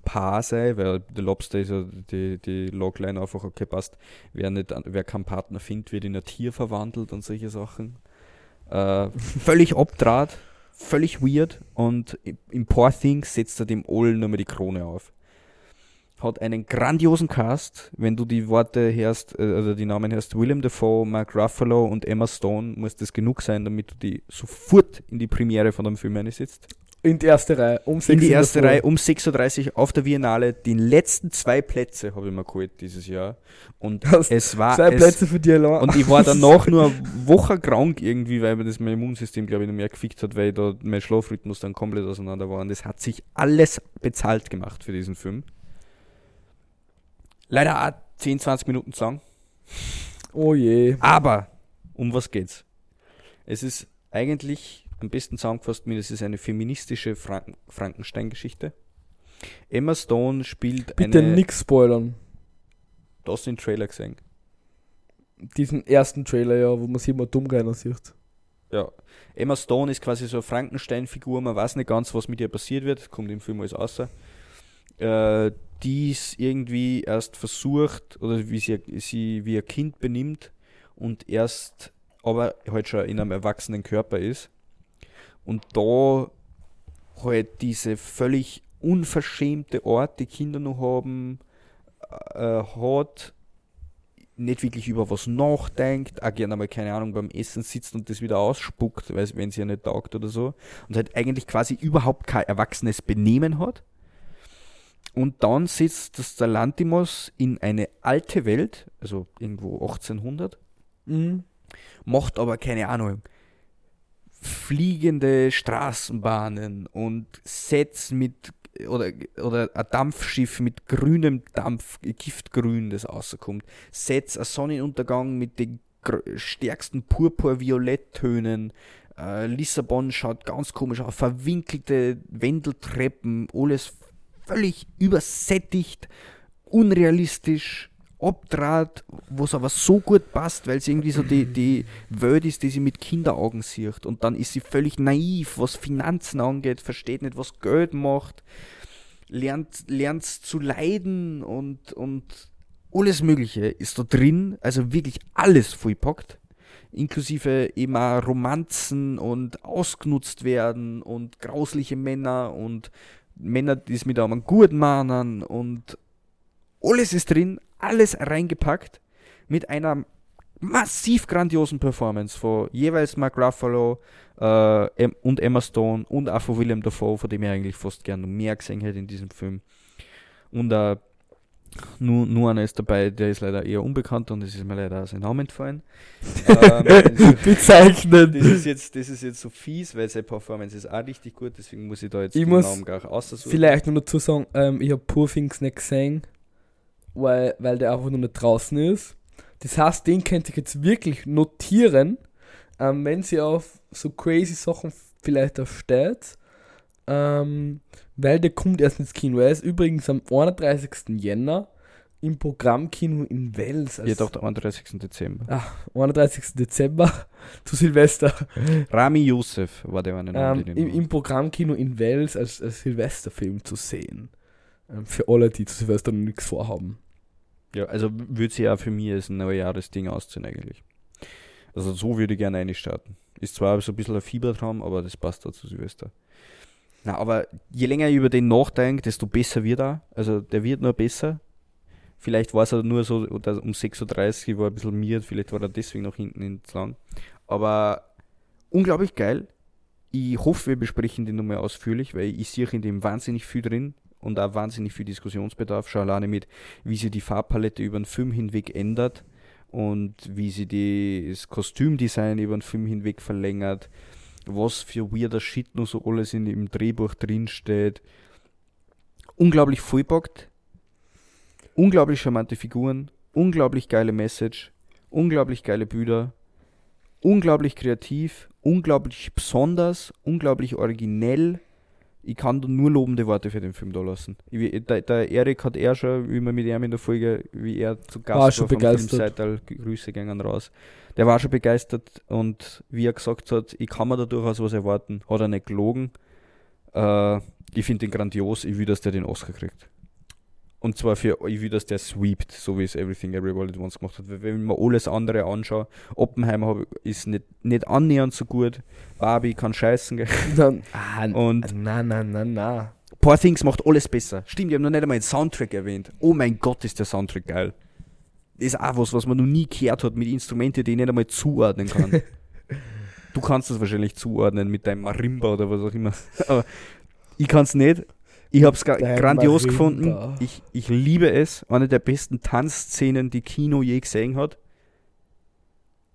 Paar sei, weil der Lobster ist ja die, die Logline einfach okay passt. Wer, nicht, wer keinen Partner findet, wird in ein Tier verwandelt und solche Sachen. Äh, völlig abdraht, völlig weird und im Poor Things setzt er dem All nur mal die Krone auf hat einen grandiosen Cast. Wenn du die Worte hörst, äh, also die Namen hörst, Willem Dafoe, Mark Ruffalo und Emma Stone, muss das genug sein, damit du die sofort in die Premiere von dem Film einsitzt. In die erste Reihe, um 6 In die erste Reihe, um 6.30 Uhr auf der Biennale. Die letzten zwei Plätze habe ich mir geholt dieses Jahr. Und es war. Zwei es, Plätze für dich allein. Und ich war danach nur eine Woche krank irgendwie, weil mir das mein Immunsystem, glaube ich, noch mehr gefickt hat, weil da mein Schlafrhythmus dann komplett auseinander war. Und es hat sich alles bezahlt gemacht für diesen Film. Leider auch 10, 20 Minuten zu lang. Oh je. Aber um was geht's? Es ist eigentlich am besten zusammengefasst mit, es ist eine feministische Franken Frankenstein-Geschichte. Emma Stone spielt Bitte eine. Bitte nix spoilern. Du hast den Trailer gesehen. Diesen ersten Trailer, ja, wo man sich immer dumm keiner sieht. Ja. Emma Stone ist quasi so eine Frankenstein-Figur, man weiß nicht ganz, was mit ihr passiert wird, kommt im Film alles außer. Äh, dies irgendwie erst versucht oder wie sie, sie wie ihr Kind benimmt und erst aber halt schon in einem erwachsenen Körper ist. Und da halt diese völlig unverschämte Art, die Kinder noch haben, äh, hat, nicht wirklich über was nachdenkt, auch gerne mal, keine Ahnung, beim Essen sitzt und das wieder ausspuckt, wenn sie ja nicht taugt oder so. Und halt eigentlich quasi überhaupt kein erwachsenes Benehmen hat. Und dann sitzt das Lantimos in eine alte Welt, also irgendwo 1800, mhm. macht aber keine Ahnung, fliegende Straßenbahnen und Sets mit oder, oder ein Dampfschiff mit grünem Dampf, Giftgrün, das rauskommt. Sets, ein Sonnenuntergang mit den stärksten Purpur-Violett-Tönen. Äh, Lissabon schaut ganz komisch aus, verwinkelte Wendeltreppen, alles völlig übersättigt, unrealistisch, abdraht, was aber so gut passt, weil es irgendwie so die, die Welt ist, die sie mit Kinderaugen sieht. Und dann ist sie völlig naiv, was Finanzen angeht, versteht nicht, was Geld macht, lernt, lernt zu leiden und, und alles Mögliche ist da drin. Also wirklich alles vollpackt. Inklusive auch Romanzen und ausgenutzt werden und grausliche Männer und Männer, die es mit einem gut meinen und alles ist drin, alles reingepackt mit einer massiv grandiosen Performance von jeweils Mark Ruffalo äh, und Emma Stone und auch von William Dafoe, von dem ich eigentlich fast gerne mehr gesehen hätte in diesem Film. Und äh, nur, nur einer ist dabei, der ist leider eher unbekannt und es ist mir leider sein Name entfallen. ähm, Bezeichnen. Das ist, jetzt, das ist jetzt so fies, weil seine Performance ist auch richtig gut, deswegen muss ich da jetzt ich den muss Namen gar aussuchen. Vielleicht nur dazu sagen, ähm, ich habe Poor Things nicht gesehen, weil, weil der einfach noch nicht draußen ist. Das heißt, den könnt ihr jetzt wirklich notieren, ähm, wenn sie auf so crazy Sachen vielleicht ersteht. Ähm, weil der kommt erst ins Kino. Er ist übrigens am 31. Jänner im Programmkino in Wels. Ja, doch, der 31. Dezember. Ach, 31. Dezember zu Silvester. Rami Youssef war der eine Name, ähm, im, Im Programmkino in Wels als, als Silvesterfilm zu sehen. Ähm, für alle, die zu Silvester noch nichts vorhaben. Ja, also würde sie ja für mich als ein Neujahresding ausziehen eigentlich. Also so würde ich gerne einstarten. Ist zwar so ein bisschen ein Fiebertraum, aber das passt da zu Silvester. Na, aber je länger ich über den nachdenke, desto besser wird er. Also der wird nur besser. Vielleicht war es nur so, oder um 6.30 Uhr war ein bisschen mir, vielleicht war er deswegen noch hinten entlang. Aber unglaublich geil. Ich hoffe, wir besprechen den nochmal ausführlich, weil ich sehe in dem wahnsinnig viel drin und auch wahnsinnig viel Diskussionsbedarf. Schon alleine mit, wie sich die Farbpalette über den Film hinweg ändert und wie sie das Kostümdesign über den Film hinweg verlängert was für weirder Shit noch so alles in dem Drehbuch drinsteht. Unglaublich vollpackt, unglaublich charmante Figuren, unglaublich geile Message, unglaublich geile Bilder, unglaublich kreativ, unglaublich besonders, unglaublich originell. Ich kann da nur lobende Worte für den Film da lassen. Ich, der, der Erik hat er schon, wie wir mit ihm in der Folge, wie er zu Gast War schon vom begeistert. Filmseital, Grüße gingen raus. Der war schon begeistert und wie er gesagt hat, ich kann mir da durchaus was erwarten, hat er nicht gelogen. Äh, ich finde den grandios, ich will, dass der den Oscar kriegt. Und zwar für, ich will, dass der sweept, so wie es Everything Everywhere at Once gemacht hat. Weil wenn man alles andere anschaut, Oppenheimer ist nicht, nicht annähernd so gut, Barbie kann scheißen, gell. Dann, ah, Und- na, na, na, na. Poor Things macht alles besser. Stimmt, ich habe noch nicht einmal den Soundtrack erwähnt. Oh mein Gott, ist der Soundtrack geil. Das ist auch was, was man noch nie gehört hat mit Instrumenten, die ich nicht einmal zuordnen kann. du kannst das wahrscheinlich zuordnen mit deinem Marimba oder was auch immer. Aber ich kann es nicht. Ich habe es grandios Marimba. gefunden. Ich, ich liebe es. Eine der besten Tanzszenen, die Kino je gesehen hat.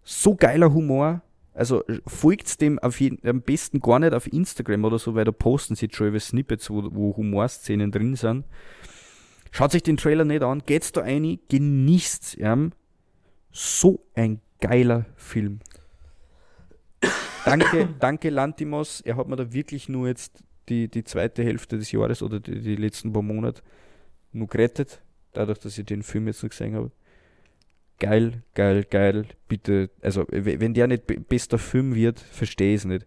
So geiler Humor. Also folgt dem jeden, am besten gar nicht auf Instagram oder so, weil da posten sie schon über Snippets, wo, wo Humorszenen drin sind. Schaut sich den Trailer nicht an, geht's da rein, genießt's. Ja. So ein geiler Film. Danke, danke Lantimos. Er hat mir da wirklich nur jetzt die, die zweite Hälfte des Jahres oder die, die letzten paar Monate nur gerettet, dadurch, dass ich den Film jetzt noch gesehen habe. Geil, geil, geil. Bitte, also wenn der nicht be- bester Film wird, verstehe ich es nicht.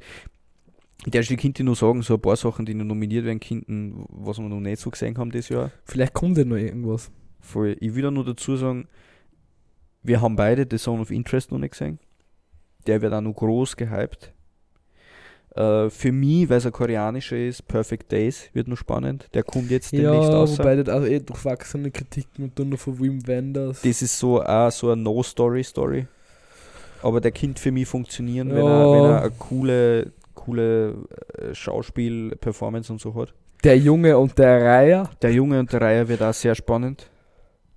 Der Stück ich nur sagen, so ein paar Sachen, die noch nominiert werden könnten, was wir noch nicht so gesehen haben das Jahr. Vielleicht kommt ja noch irgendwas. Voll. Ich will da nur dazu sagen, wir haben beide The Zone of Interest noch nicht gesehen. Der wird auch noch groß gehypt. Äh, für mich, weil es ein koreanischer ist, Perfect Days wird noch spannend. Der kommt jetzt demnächst Ja, raus. wobei das auch eh durchwachsene Kritiken und dann noch von Wim Wenders. Das ist so auch so eine No-Story-Story. Aber der könnte für mich funktionieren, wenn, Ja. er, wenn er eine coole, coole äh, Schauspiel-Performance und so hat. Der Junge und der Reiher. Der Junge und der Reihe wird auch sehr spannend.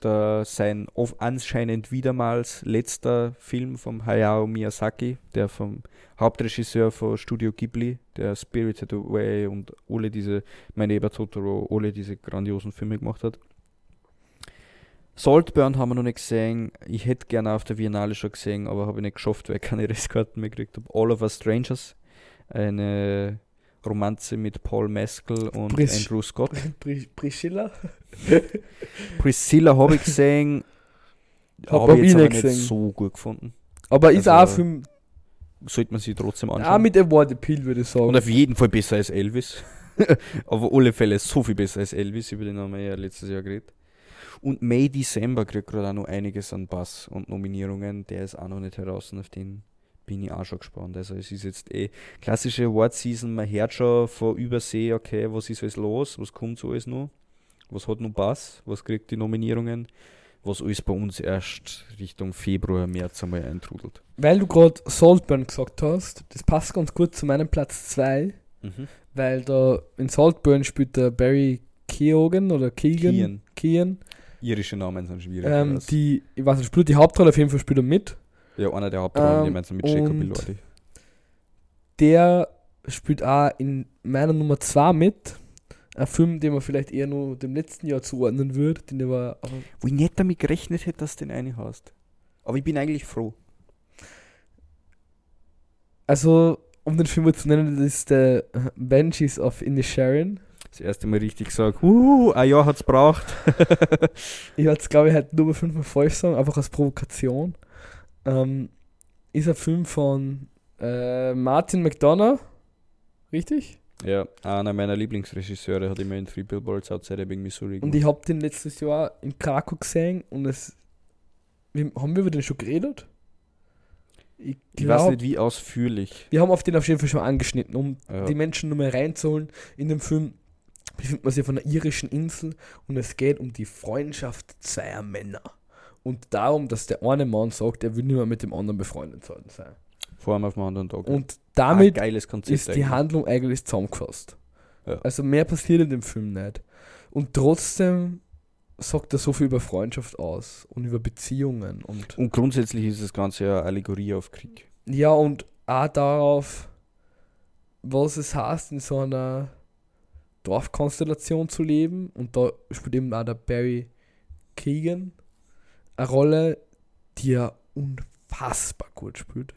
Da sein anscheinend wiedermals letzter Film vom Hayao Miyazaki, der vom Hauptregisseur von Studio Ghibli, der Spirited Away und alle diese, meine Eber Totoro, alle diese grandiosen Filme gemacht hat. Saltburn haben wir noch nicht gesehen. Ich hätte gerne auf der Biennale schon gesehen, aber habe ich nicht geschafft, weil ich keine Restkarten mehr gekriegt habe. All of Us Strangers, eine Romanze mit Paul Mescal und Pris- Andrew Scott. Pri- Priscilla. Priscilla habe ich gesehen. Hab habe auch ich jetzt aber nicht so gut gefunden. Aber ist Also, auch ein Film, Sollte man sich trotzdem auch anschauen. mit Award Appeal, würde ich sagen. Und auf jeden Fall besser als Elvis. aber alle Fälle so viel besser als Elvis, über den haben wir ja letztes Jahr geredet. Und May December kriegt gerade auch noch einiges an Bass und Nominierungen. Der ist auch noch nicht heraus, auf den bin ich auch schon gespannt. Also es ist jetzt eh klassische Award-Season, man hört schon von Übersee, okay, was ist alles los, was kommt so alles noch, was hat noch Bass, was kriegt die Nominierungen, was alles bei uns erst Richtung Februar, März einmal eintrudelt. Weil du gerade Saltburn gesagt hast, das passt ganz gut zu meinem Platz 2, Mhm. weil da in Saltburn spielt der Barry Keoghan oder Keegan. Kian. Keegan. Irische Namen sind schwierig. Ähm, die, ich weiß nicht, spielt die Hauptrolle auf jeden Fall spielt er mit. Ja, einer der Hauptrollen, ähm, gemeinsam mit Jacob Elordi. Der spielt auch in meiner Nummer 2 mit. Ein Film, den man vielleicht eher nur dem letzten Jahr zuordnen würde, den der war Wo ich nicht damit gerechnet hätte, dass du den eine hast. Aber ich bin eigentlich froh. Also, um den Film mal zu nennen, das ist der Banshees of Inisherin. Das erste Mal richtig gesagt, uh, ein Jahr hat's braucht. Ich hatte es, glaube ich, halt nur fünfmal falsch sagen, einfach als Provokation. Ähm, ist ein Film von äh, Martin McDonough. Richtig? Ja, einer meiner Lieblingsregisseure hat immer in Three Billboards Outside Ebbing, Missouri Und ich habe den letztes Jahr in Krakow gesehen und es. Haben wir über den schon geredet? Ich, ich weiß nicht, wie ausführlich. Wir haben auf den auf jeden Fall schon angeschnitten, um Ja. die Menschen nur mal reinzuholen. In dem Film befindet man sich auf einer irischen Insel und es geht um die Freundschaft zweier Männer. Und darum, dass der eine Mann sagt, er will nicht mehr mit dem anderen befreundet sein. Vor allem auf dem anderen Tag. Und damit Konzept ist die eigentlich. Handlung eigentlich zusammengefasst. Ja. Also mehr passiert in dem Film nicht. Und trotzdem sagt er so viel über Freundschaft aus und über Beziehungen und Und grundsätzlich ist das Ganze ja Allegorie auf Krieg. ja und auch darauf, was es heißt, in so einer Dorfkonstellation zu leben. Und da spielt eben auch der Barry Keegan eine Rolle, die er unfassbar gut spielt.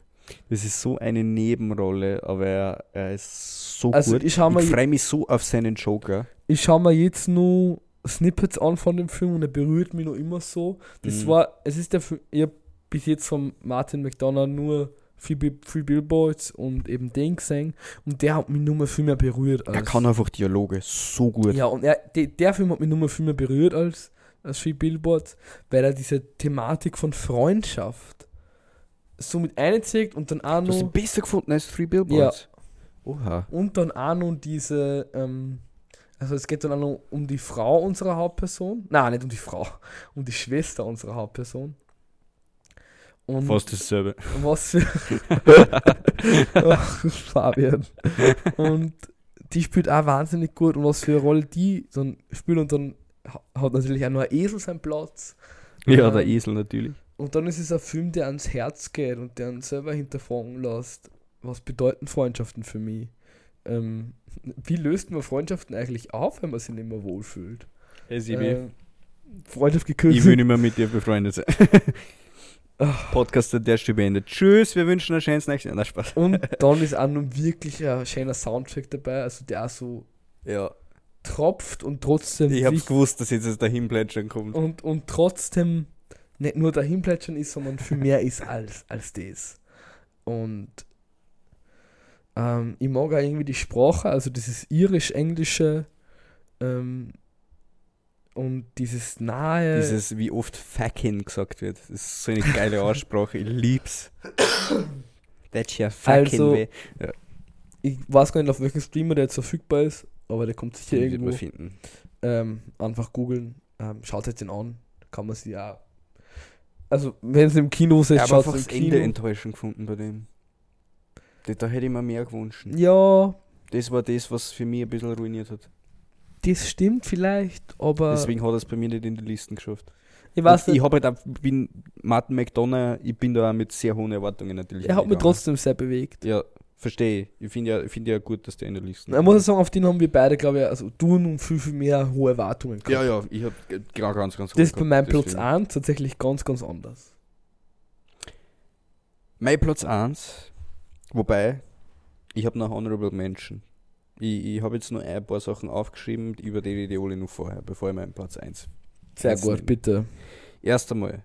Das ist so eine Nebenrolle, aber er, er ist so Also gut. ich ich freue mich so auf seinen Joker. Ich schaue mir jetzt nur Snippets an von dem Film und er berührt mich noch immer so. Das Mhm. war, es ist der Film, ich hab bis jetzt von Martin McDonough nur Free, Bi- Free Billboards und eben den gesehen und der hat mich nur mal viel mehr berührt als. Er kann einfach Dialoge so gut. Ja, und er, de, der Film hat mich nur mal viel mehr berührt als, als Free Billboards, weil er diese Thematik von Freundschaft so mit einzieht und dann auch Du hast noch. ihn besser gefunden als Three Billboards. Oha. Und dann auch noch diese, ähm, also es geht dann auch noch um die Frau unserer Hauptperson. Nein, nicht um die Frau, um die Schwester unserer Hauptperson. Und Fast dasselbe. was für. Ach, Fabian. Und die spielt auch wahnsinnig gut und was für eine Rolle die dann spielt und dann hat natürlich auch noch ein Esel seinen Platz. Ja, Ähm, der Esel natürlich. Und dann ist es ein Film, der ans Herz geht und der uns selber hinterfragen lässt, was bedeuten Freundschaften für mich? Ähm, wie löst man Freundschaften eigentlich auf, wenn man sich nicht mehr wohlfühlt? Ähm, Freundschaft gekürzt. ich will nicht mehr mit dir befreundet sein. Ach. Podcast an der Stelle beendet. Tschüss, wir wünschen ein schönes nächstes Jahr. Na, Spaß. Und dann ist auch noch wirklich ein schöner Soundtrack dabei, also der auch so Ja. Tropft und trotzdem Ich hab's gewusst, dass jetzt das dahin plätschern kommt. und, und trotzdem nicht nur dahin plätschern ist, sondern viel mehr ist als, als das. Und ähm, ich mag auch irgendwie die Sprache, also dieses irisch-englische ähm, und dieses nahe. Dieses, wie oft fucking gesagt wird. Das ist so eine geile Aussprache. Ich lieb's. That's your fucking Also, way. ich weiß gar nicht, auf welchem Streamer der jetzt verfügbar ist, aber der kommt sicher Den wird irgendwo. man finden. Ähm, einfach googeln, ähm, schaut euch den an, kann man sich auch. Also, wenn es im Kino ist, Ich habe schaut es das im Ende Kino. enttäuschend gefunden bei dem. Da, hätte ich mir mehr gewünscht. Ja, Das war das, was für mich ein bisschen ruiniert hat. das stimmt vielleicht, aber Deswegen hat er es bei mir nicht in die Listen geschafft. ich weiß Und nicht, ich habe halt auch, bin Martin McDonough, ich bin da auch mit sehr hohen Erwartungen natürlich. er hat mich trotzdem sehr bewegt. Ja, verstehe ich. Finde ja, ich find ja gut, dass der in der Liste Ich muss sagen, auf den haben wir beide, glaube ich, also du und viel, viel mehr hohe Erwartungen gehabt. Ja, ja, ich habe gar ganz, ganz Das ist hoch bei meinem Platz deswegen. 1 tatsächlich ganz, ganz anders. Mein Platz 1, wobei, ich habe noch Honorable Mention. Ich, ich habe jetzt nur ein paar Sachen aufgeschrieben, über die alle noch vorher, bevor ich meinen Platz 1. Sehr gut, nehmen. bitte. Erst einmal,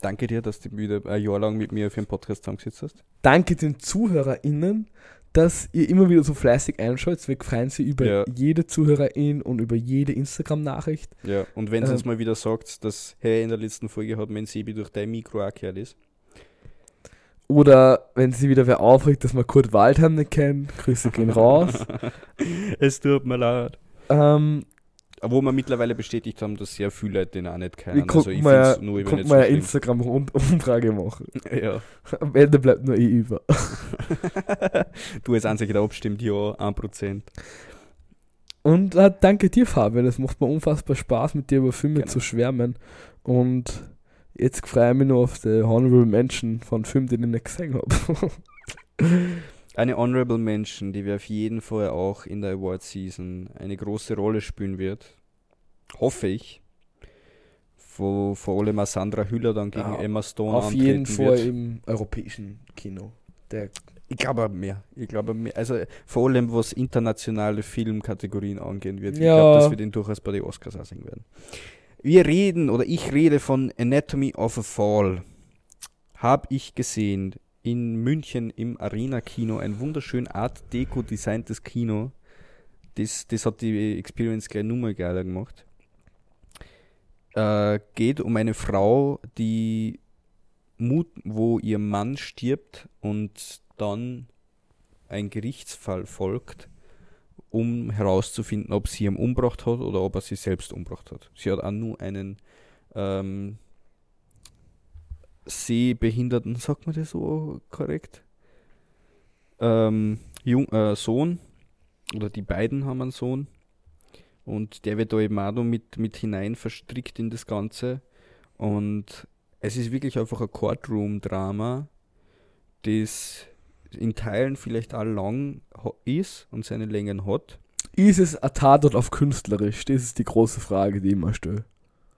danke dir, dass du wieder ein Jahr lang mit mir für den Podcast zusammengesetzt hast. Danke den ZuhörerInnen, dass ihr immer wieder so fleißig einschaut. Wir freuen sich über Ja. jede Zuhörerin und über jede Instagram-Nachricht. Ja, und wenn ihr Ähm. uns mal wieder sagt, dass, hey, in der letzten Folge hat mein Sebi durch dein Mikro auch gehört ist. Oder wenn sie wieder wer aufregt, dass man Kurt Waldheim nicht kennt, Grüße gehen raus. es tut mir leid. ähm, Wo wir mittlerweile bestätigt haben, dass sehr viele Leute den auch nicht kennen. Also konnten ich mal, nur nicht mal eine Instagram-Umfrage machen. Ja. Am Ende bleibt nur eh über. du als einziger, der abstimmt, ja, 1%. Und äh, danke dir, Fabian. Es macht mir unfassbar Spaß, mit dir über Filme Gerne. zu schwärmen. Und jetzt freue ich mich nur auf die Honorable Mention von Filmen, die ich nicht gesehen habe. Eine Honorable Mention, die wir auf jeden Fall auch in der Award Season eine große Rolle spielen wird. Hoffe ich. Wo vor allem Sandra Hüller dann gegen Ja, Emma Stone auf jeden Fall wird. im europäischen Kino. Der, Ich glaube mehr. Ich glaube mehr. Also vor allem was internationale Filmkategorien angehen wird. Ich Ja. glaube, dass wir den durchaus bei den Oscars auch sehen werden. Wir reden oder ich rede von Anatomy of a Fall. Habe ich gesehen in München im Arena Kino ein wunderschön Art Deco designtes Kino. Das, das hat die Experience gleich nochmal geiler gemacht. Äh, geht um eine Frau, die Mut, wo ihr Mann stirbt und dann ein Gerichtsfall folgt, um herauszufinden, ob sie ihn umgebracht hat oder ob er sie selbst umgebracht hat. Sie hat auch nur einen ähm, Sehbehinderten, sagt man das so korrekt? Ähm, Jung, äh, Sohn, oder die beiden haben einen Sohn. Und der wird da eben auch noch mit, mit hinein verstrickt in das Ganze. Und es ist wirklich einfach ein Courtroom-Drama, das in Teilen vielleicht auch lang ist und seine Längen hat. ist es ein Tatort auf künstlerisch? Das ist die große Frage, die ich immer stelle.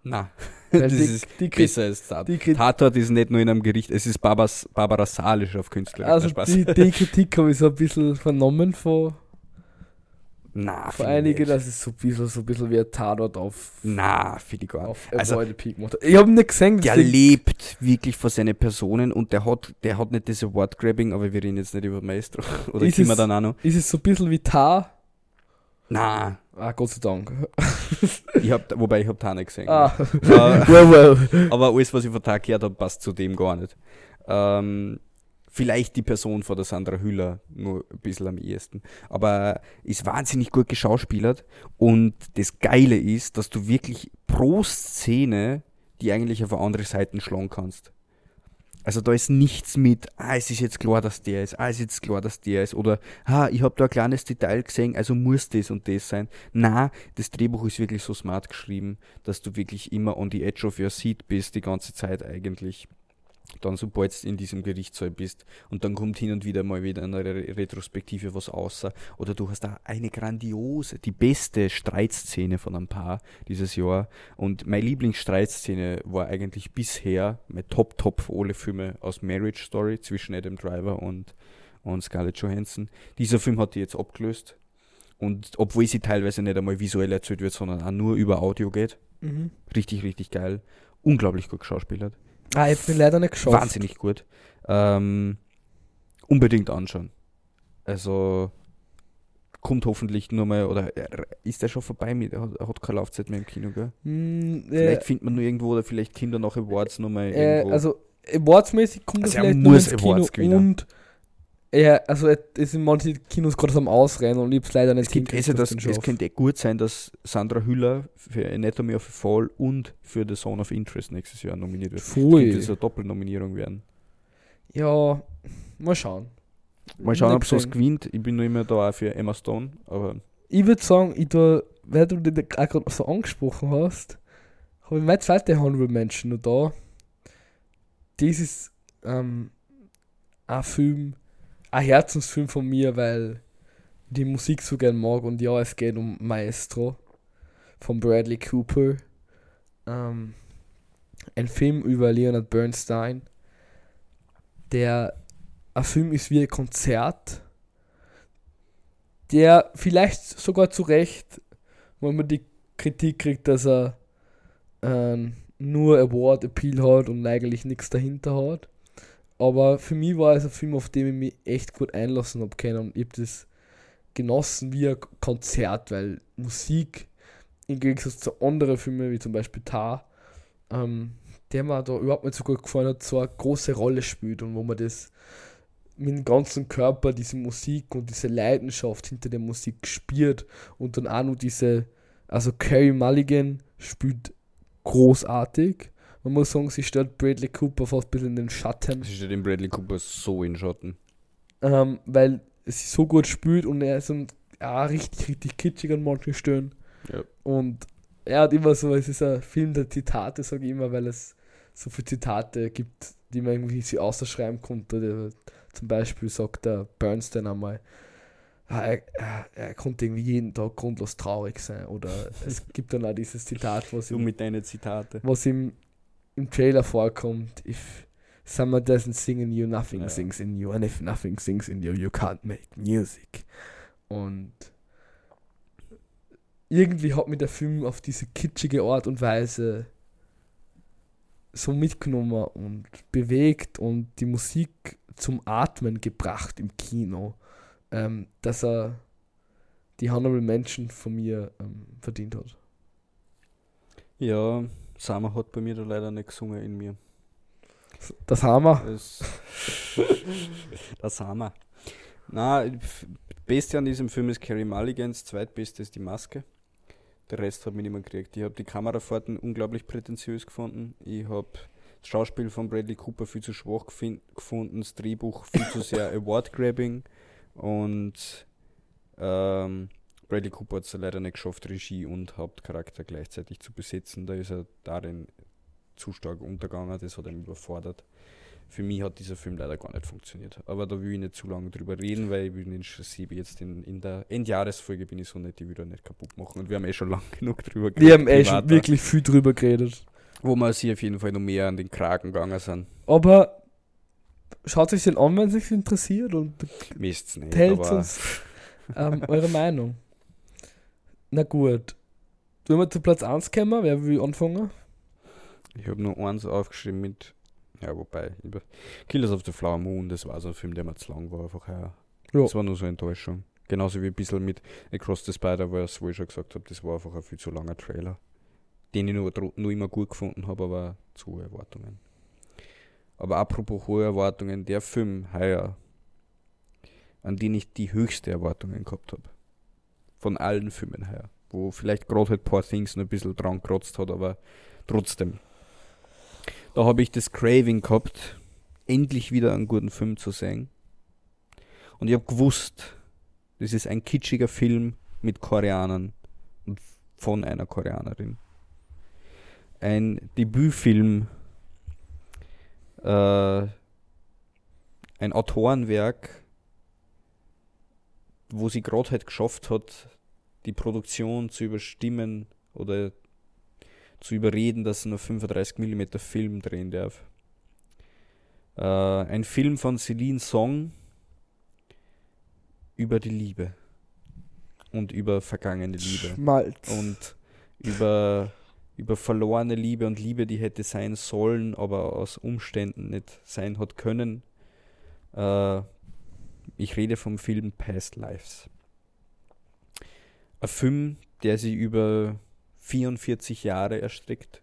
Na, das die- ist die besser als Tat. die Tatort ist nicht nur in einem Gericht, es ist Barbas, Barbara Salisch auf Künstler. Also die, die Kritik habe ich so ein bisschen vernommen von, Na, von einigen, dass es so ein bisschen, so ein bisschen wie ein Tatort auf, Na, finde ich gar nicht. Also, Peak gemacht. Ich habe nicht gesehen, der lebt wirklich vor seinen Personen und der hat, der hat nicht diese Wordgrabbing, aber wir reden jetzt nicht über Maestro. Oder Ist wir es- noch? ist es so ein bisschen wie Tar. Na, Ah, Gott sei Dank. ich hab, wobei ich habe Tane gesehen. Ah, Äh, well, well. aber alles, was ich von Tag gehört habe, passt zu dem gar nicht. Ähm, vielleicht die Person von der Sandra Hüller nur ein bisschen am ehesten. Aber ist wahnsinnig gut geschauspielert. Und das Geile ist, dass du wirklich pro Szene die eigentlich auf andere Seite schlagen kannst. Also da ist nichts mit, ah, es ist jetzt klar, dass der ist, ah, es ist jetzt klar, dass der ist, oder, ah, ich habe da ein kleines Detail gesehen, also muss das und das sein. Na, das Drehbuch ist wirklich so smart geschrieben, dass du wirklich immer on the edge of your seat bist, die ganze Zeit eigentlich. Dann sobald du in diesem Gerichtssaal bist und dann kommt hin und wieder mal wieder eine Re Retrospektive was außer. Oder du hast da eine grandiose, die beste Streitszene von ein paar dieses Jahr. Und meine Lieblingsstreitszene war eigentlich bisher mein Top-Top für alle Filme aus Marriage Story zwischen Adam Driver und, und Scarlett Johansson. Dieser Film hat die jetzt abgelöst. Und obwohl sie teilweise nicht einmal visuell erzählt wird, sondern auch nur über Audio geht. Mhm. Richtig, richtig geil. Unglaublich gut geschauspielert. Ah, ich bin leider nicht geschafft. Wahnsinnig gut. Ähm, unbedingt anschauen. Also kommt hoffentlich nur mal, oder äh, ist der schon vorbei mit, er hat, er hat keine Laufzeit mehr im Kino, gell? Hm, Vielleicht äh, findet man nur irgendwo oder vielleicht Kinder nach Awards noch mal äh, irgendwo. also Awards-mäßig kommt Also er vielleicht nur muss ins Kino Awards gewinnen. und ja, also es es sind manche Kinos gerade am Ausrennen und ich hab's leider nicht es, also das, ich den es könnte gut sein, dass Sandra Hüller für Anatomy of a Fall und für The Zone of Interest nächstes Jahr nominiert wird. Pfui. Könnte so eine Doppelnominierung werden. Ja, mal schauen. Mal schauen, ob es gewinnt. Ich bin nur immer da auch für Emma Stone, aber Ich würde sagen, ich da, weil du den auch gerade so angesprochen hast, habe ich meine zweite Honorable Mention noch da. Das ist ähm, ein Film, ein Herzensfilm von mir, weil die Musik so gern mag und ja, es geht um Maestro von Bradley Cooper. Ähm, ein Film über Leonard Bernstein, der ein Film ist wie ein Konzert, der vielleicht sogar zu Recht, wenn man die Kritik kriegt, dass er ähm, nur Award Appeal hat und eigentlich nichts dahinter hat. Aber für mich war es ein Film, auf den ich mich echt gut einlassen habe können und ich habe das genossen wie ein Konzert, weil Musik im Gegensatz zu anderen Filmen wie zum Beispiel Tar, ähm, der mir da überhaupt nicht so gut gefallen hat, so eine große Rolle spielt und wo man das mit dem ganzen Körper, diese Musik und diese Leidenschaft hinter der Musik spürt und dann auch noch diese, also Carrie Mulligan spielt großartig. Man muss sagen, sie stellt Bradley Cooper fast ein bisschen in den Schatten, es steht dem Bradley Cooper so in Schatten. ähm, weil sie so gut spielt und er ist ein, ja, richtig, richtig kitschig an manchen Stellen. Ja. Und er hat immer so, es ist ein Film der Zitate, sage ich immer, weil es so viele Zitate gibt, die man irgendwie sich ausschreiben konnte. Der, zum Beispiel sagt der Bernstein einmal, ah, er, er, er konnte irgendwie jeden Tag grundlos traurig sein. Oder es gibt dann auch dieses Zitat, was ihm, mit deinen Zitate. was ihm im Trailer vorkommt. If someone doesn't sing in you, nothing Ja. sings in you. And if nothing sings in you, you can't make music. Und irgendwie hat mich der Film auf diese kitschige Art und Weise so mitgenommen und bewegt und die Musik zum Atmen gebracht im Kino, ähm, dass er die Honorable Mention von mir ähm, verdient hat. Ja, Summer hat bei mir da leider nicht gesungen in mir. Das wir. Das, das wir. Na, Beste an diesem Film ist Carrie Mulligans, zweitbeste ist die Maske. Der Rest hat mich mehr gekriegt. Ich habe die Kamerafahrten unglaublich prätentiös gefunden. Ich habe das Schauspiel von Bradley Cooper viel zu schwach gefunden, das Drehbuch viel zu sehr Award-Grabbing und ähm, Bradley Cooper hat es leider nicht geschafft, Regie und Hauptcharakter gleichzeitig zu besetzen. Da ist er darin zu stark untergegangen, das hat ihn überfordert. für mich hat dieser Film leider gar nicht funktioniert. Aber da will ich nicht zu lange drüber reden, weil ich will den Siebe jetzt in, in der Endjahresfolge bin ich so nett, die wieder nicht kaputt machen. Und wir haben eh schon lang genug drüber geredet. Wir haben eh schon wirklich viel drüber geredet. Wo wir sich auf jeden Fall noch mehr an den Kragen gegangen sind. Aber schaut euch den an, wenn es euch interessiert und Mist's nicht, teilt uns ähm, eure Meinung. Na gut. Wenn wir zu Platz 1 kommen, wer will anfangen? Ich habe nur eins aufgeschrieben mit, ja, wobei, Killers of the Flower Moon, das war so ein Film, der mir zu lang war, einfach ja. ja. Das war nur so eine Enttäuschung. Genauso wie ein bisschen mit Across the Spider-Verse, wo ich schon gesagt habe, das war einfach ein viel zu langer Trailer. Den ich nur, nur immer gut gefunden habe, aber zu hohe Erwartungen. Aber apropos hohe Erwartungen, der Film heuer, an den ich die höchste Erwartungen gehabt habe. Von allen Filmen her. Wo vielleicht gerade halt Poor Things noch ein bisschen dran gerotzt hat, aber trotzdem. Da habe ich das Craving gehabt, endlich wieder einen guten Film zu sehen. Und ich habe gewusst, das ist ein kitschiger Film mit Koreanern und von einer Koreanerin. Ein Debütfilm, äh, ein Autorenwerk, wo sie gerade halt geschafft hat, die Produktion zu überstimmen oder zu überreden, dass er nur 35 mm Film drehen darf. Äh, ein Film von Celine Song über die Liebe und über vergangene Liebe Schmalz. und über über verlorene Liebe und Liebe, die hätte sein sollen, aber aus Umständen nicht sein hat können. Äh, ich rede vom Film Past Lives. Ein Film, der sich über 44 Jahre erstreckt.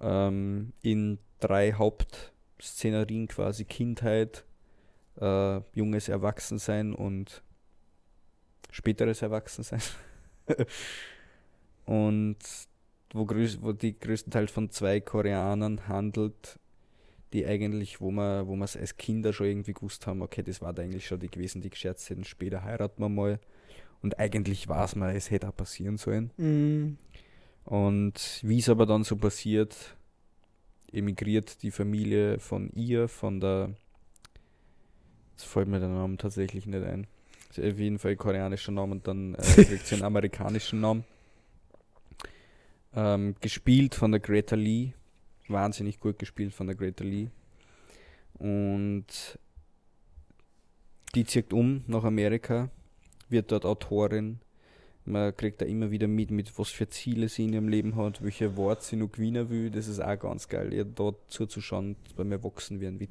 Ähm, in drei Hauptszenarien quasi Kindheit, äh, junges Erwachsensein und späteres Erwachsensein. und wo, größ, wo die größtenteils von zwei Koreanern handelt, die eigentlich, wo man, wo es als Kinder schon irgendwie gewusst haben, okay, das war da eigentlich schon die gewesen, die gescherzt hätten, später heiraten wir mal. Und eigentlich war es mal, es hätte auch passieren sollen. Mhm. Und wie es aber dann so passiert, emigriert die Familie von ihr, von der. Jetzt fällt mir der Name tatsächlich nicht ein. Auf jeden Fall koreanischer Name und dann äh, kriegt sie einen amerikanischen Namen. Ähm, gespielt von der Greta Lee. Wahnsinnig gut gespielt von der Greta Lee. Und die zieht um nach Amerika wird dort Autorin. Man kriegt da immer wieder mit, mit was für Ziele sie in ihrem Leben hat, welche Worte sie noch gewinnen will. Das ist auch ganz geil, ihr dort zuzuschauen, beim Erwachsen werden, wie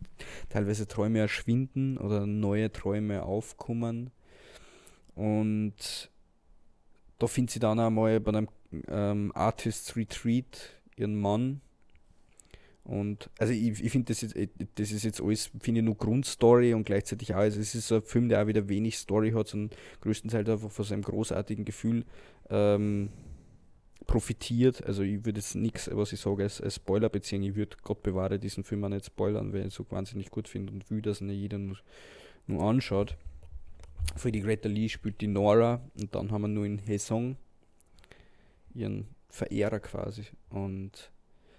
teilweise Träume erschwinden oder neue Träume aufkommen. Und da findet sie dann einmal bei einem ähm, Artist Retreat ihren Mann, und also ich, ich finde, das, äh, das ist jetzt alles, finde ich, nur Grundstory und gleichzeitig auch, also es ist ein Film, der auch wieder wenig Story hat, sondern größtenteils einfach von seinem großartigen Gefühl ähm, profitiert. Also ich würde jetzt nichts, was ich sage, als, als Spoiler beziehen. Ich würde Gott bewahre diesen Film auch nicht spoilern, weil ich ihn so wahnsinnig gut finde und will, dass ihn jeder nur, nur anschaut. Für die Greta Lee spielt die Nora und dann haben wir nur in Hesong ihren Verehrer quasi. Und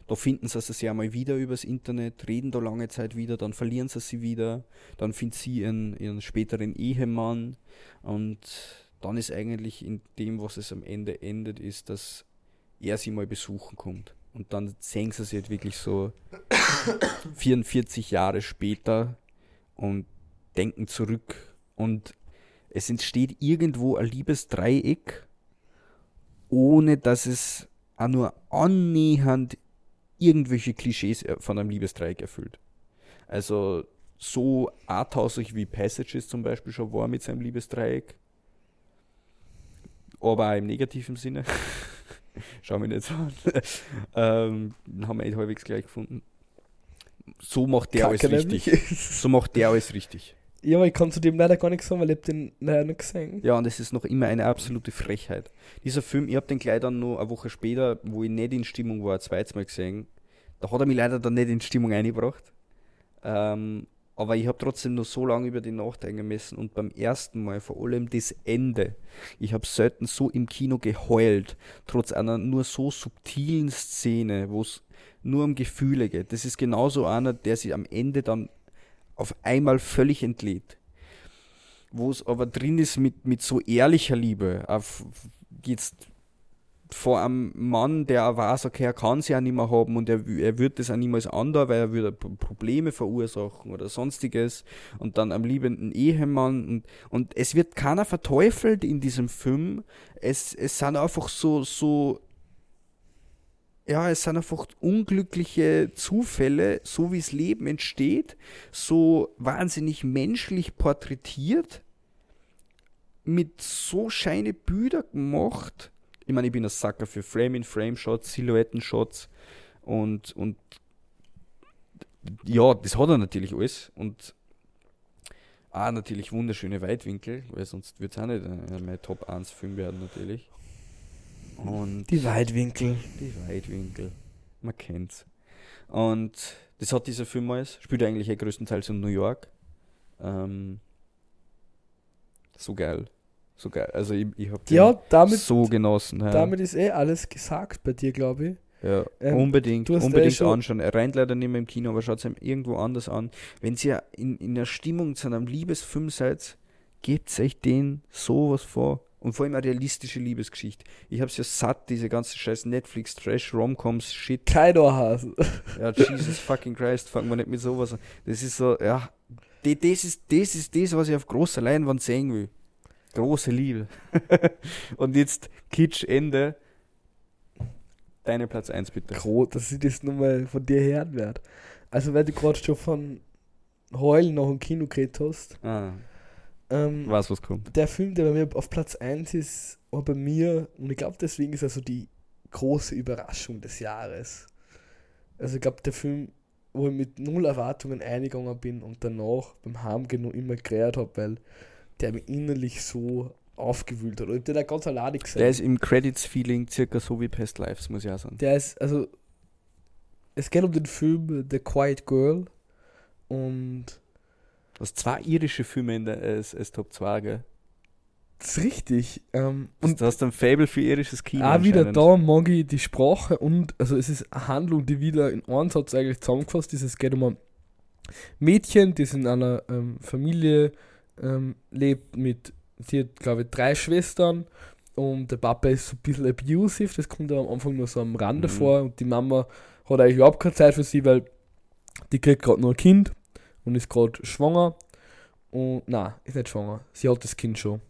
da finden sie sich ja mal wieder übers Internet, reden da lange Zeit wieder, dann verlieren sie sie wieder, dann findet sie ihren, ihren späteren Ehemann und dann ist eigentlich in dem, was es am Ende endet, ist, dass er sie mal besuchen kommt. Und dann sehen sie sich halt wirklich so 44 Jahre später und denken zurück und es entsteht irgendwo ein Liebesdreieck, ohne dass es auch nur annähernd irgendwelche Klischees von einem Liebesdreieck erfüllt. Also so arthausig wie Passages zum Beispiel schon war mit seinem Liebesdreieck, aber auch im negativen Sinne. Schau mich nicht so an. ähm, haben wir eh halbwegs gleich gefunden. So macht der Kacke alles richtig. so macht der alles richtig. Ja, aber ich kann zu dem leider gar nichts sagen, weil ich den leider nicht gesehen. Ja, und es ist noch immer eine absolute Frechheit. Dieser Film, ich habe den gleich dann noch eine Woche später, wo ich nicht in Stimmung war, zweites Mal gesehen. Da hat er mich leider dann nicht in Stimmung eingebracht. Ähm, aber ich habe trotzdem nur so lange über den nachdenken müssen und beim ersten Mal vor allem das Ende. Ich habe selten so im Kino geheult, trotz einer nur so subtilen Szene, wo es nur um Gefühle geht. Das ist genauso einer, der sich am Ende dann auf einmal völlig entlädt. Wo es aber drin ist mit, mit so ehrlicher Liebe, auf jetzt vor einem Mann, der auch weiß, okay, er kann sie auch nicht mehr haben und er, er wird das auch niemals anders, weil er würde Probleme verursachen oder sonstiges und dann am liebenden Ehemann und, und es wird keiner verteufelt in diesem Film. Es, es sind einfach so, so, ja, es sind einfach unglückliche Zufälle, so wie das Leben entsteht, so wahnsinnig menschlich porträtiert, mit so scheine Bilder gemacht ich meine, ich bin ein Sucker für Frame-in-Frame-Shots, Silhouetten-Shots und, und ja, das hat er natürlich alles und auch natürlich wunderschöne Weitwinkel, weil sonst wird es auch nicht mein Top 1 Film werden natürlich. Und die Weitwinkel. Die Weitwinkel. Man kennt's. Und das hat dieser Film alles. Spielt eigentlich eh größtenteils in New York. Ähm, so geil. So geil. Also ich, ich habe ja, damit, so genossen. Ja. Damit ist eh alles gesagt bei dir, glaube ich. Ja, ähm, unbedingt, unbedingt eh anschauen. Er rennt leider nicht mehr im Kino, aber schaut es ihm irgendwo anders an. Wenn ihr in, in der Stimmung zu einem Liebesfilm seid, gebt euch den sowas vor. Und vor allem eine realistische Liebesgeschichte. Ich hab's ja satt, diese ganze scheiß Netflix, Trash, Romcoms, Shit. Kein Ohrhase. Ja, Jesus fucking Christ, fangen wir nicht mit sowas an. Das ist so, ja, das ist, das ist das, was ich auf großer Leinwand sehen will. Große Liebe. und jetzt Kitsch Ende. Deine Platz 1 bitte. Gro dass ich das nochmal von dir hören werde. Also, weil du gerade schon von Heulen noch im Kino geredet hast. Ah. Ähm, was, was kommt? Der Film, der bei mir auf Platz 1 ist, war bei mir, und ich glaube, deswegen ist er so die große Überraschung des Jahres. Also, ich glaube, der Film, wo ich mit null Erwartungen eingegangen bin und danach beim Heimgehen noch immer gerät habe, weil der mich innerlich so aufgewühlt hat. Und der hat ganz alleine gesagt. Der ist im Credits-Feeling circa so wie Past Lives, muss ich auch sagen. Der ist, also, es geht um den Film The Quiet Girl und. Du hast zwei irische Filme in der als, als Top 2, gell? Das ist richtig. Ähm, und du hast ein Fable für irisches Kino. Auch wieder da mag ich die Sprache und, also es ist eine Handlung, die wieder in einem Satz eigentlich zusammengefasst ist. Es geht um ein Mädchen, das in einer ähm, Familie ähm, lebt mit, sie hat glaube ich drei Schwestern und der Papa ist so ein bisschen abusive, das kommt am Anfang nur so am Rande mhm. vor und die Mama hat eigentlich überhaupt keine Zeit für sie, weil die kriegt gerade nur ein Kind und ist gerade schwanger und nein, ist nicht schwanger, sie hat das Kind schon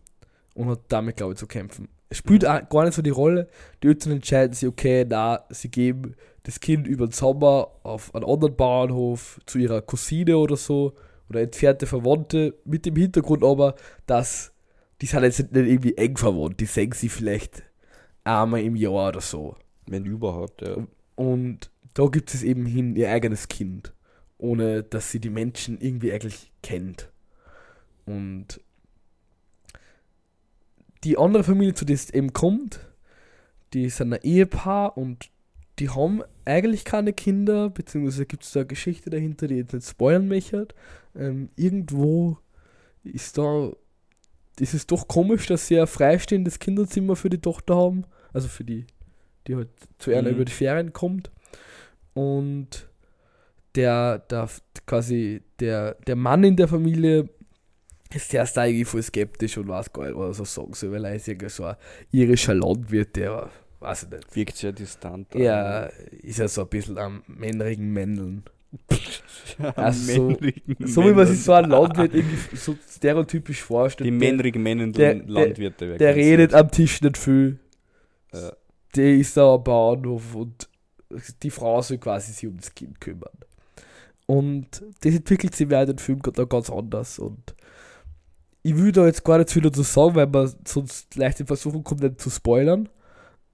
und hat damit glaube ich zu kämpfen. Es spielt mhm. auch gar nicht so die Rolle, die Eltern entscheiden sich, okay, na, sie geben das Kind über den Sommer auf einen anderen Bauernhof zu ihrer Cousine oder so oder entfernte Verwandte mit dem Hintergrund aber, dass die sind jetzt nicht irgendwie eng verwandt, die sehen sie vielleicht einmal im Jahr oder so. Wenn überhaupt, ja. Und da gibt es eben hin ihr eigenes Kind, ohne dass sie die Menschen irgendwie eigentlich kennt. Und die andere Familie, zu der es eben kommt, die sind ein Ehepaar und die haben eigentlich keine Kinder, beziehungsweise gibt es da eine Geschichte dahinter, die jetzt nicht spoilern möchte. Ähm, irgendwo ist da, ist es doch komisch, dass sie ein freistehendes Kinderzimmer für die Tochter haben, also für die, die halt zu einer mhm. über die Ferien kommt. Und der, der quasi der, der Mann in der Familie ist erst eigentlich voll skeptisch und weiß gar nicht, was er sagen soll, weil er ist ja so ein irischer Landwirt, der weiß ich nicht. Wirkt sehr distant. Ja, ist ja so ein bisschen am männlichen Mändeln. also, so, so wie man sich so ein Landwirt irgendwie so stereotypisch vorstellt. Die männlichen männenden Landwirte. Der, der redet am Tisch nicht viel. Ja. Der ist da am Bauernhof und die Frau soll quasi sich um das Kind kümmern. Und das entwickelt sich während dem Film ganz anders. Und ich will da jetzt gar nicht viel dazu sagen, weil man sonst leicht in Versuchung kommt, nicht zu spoilern.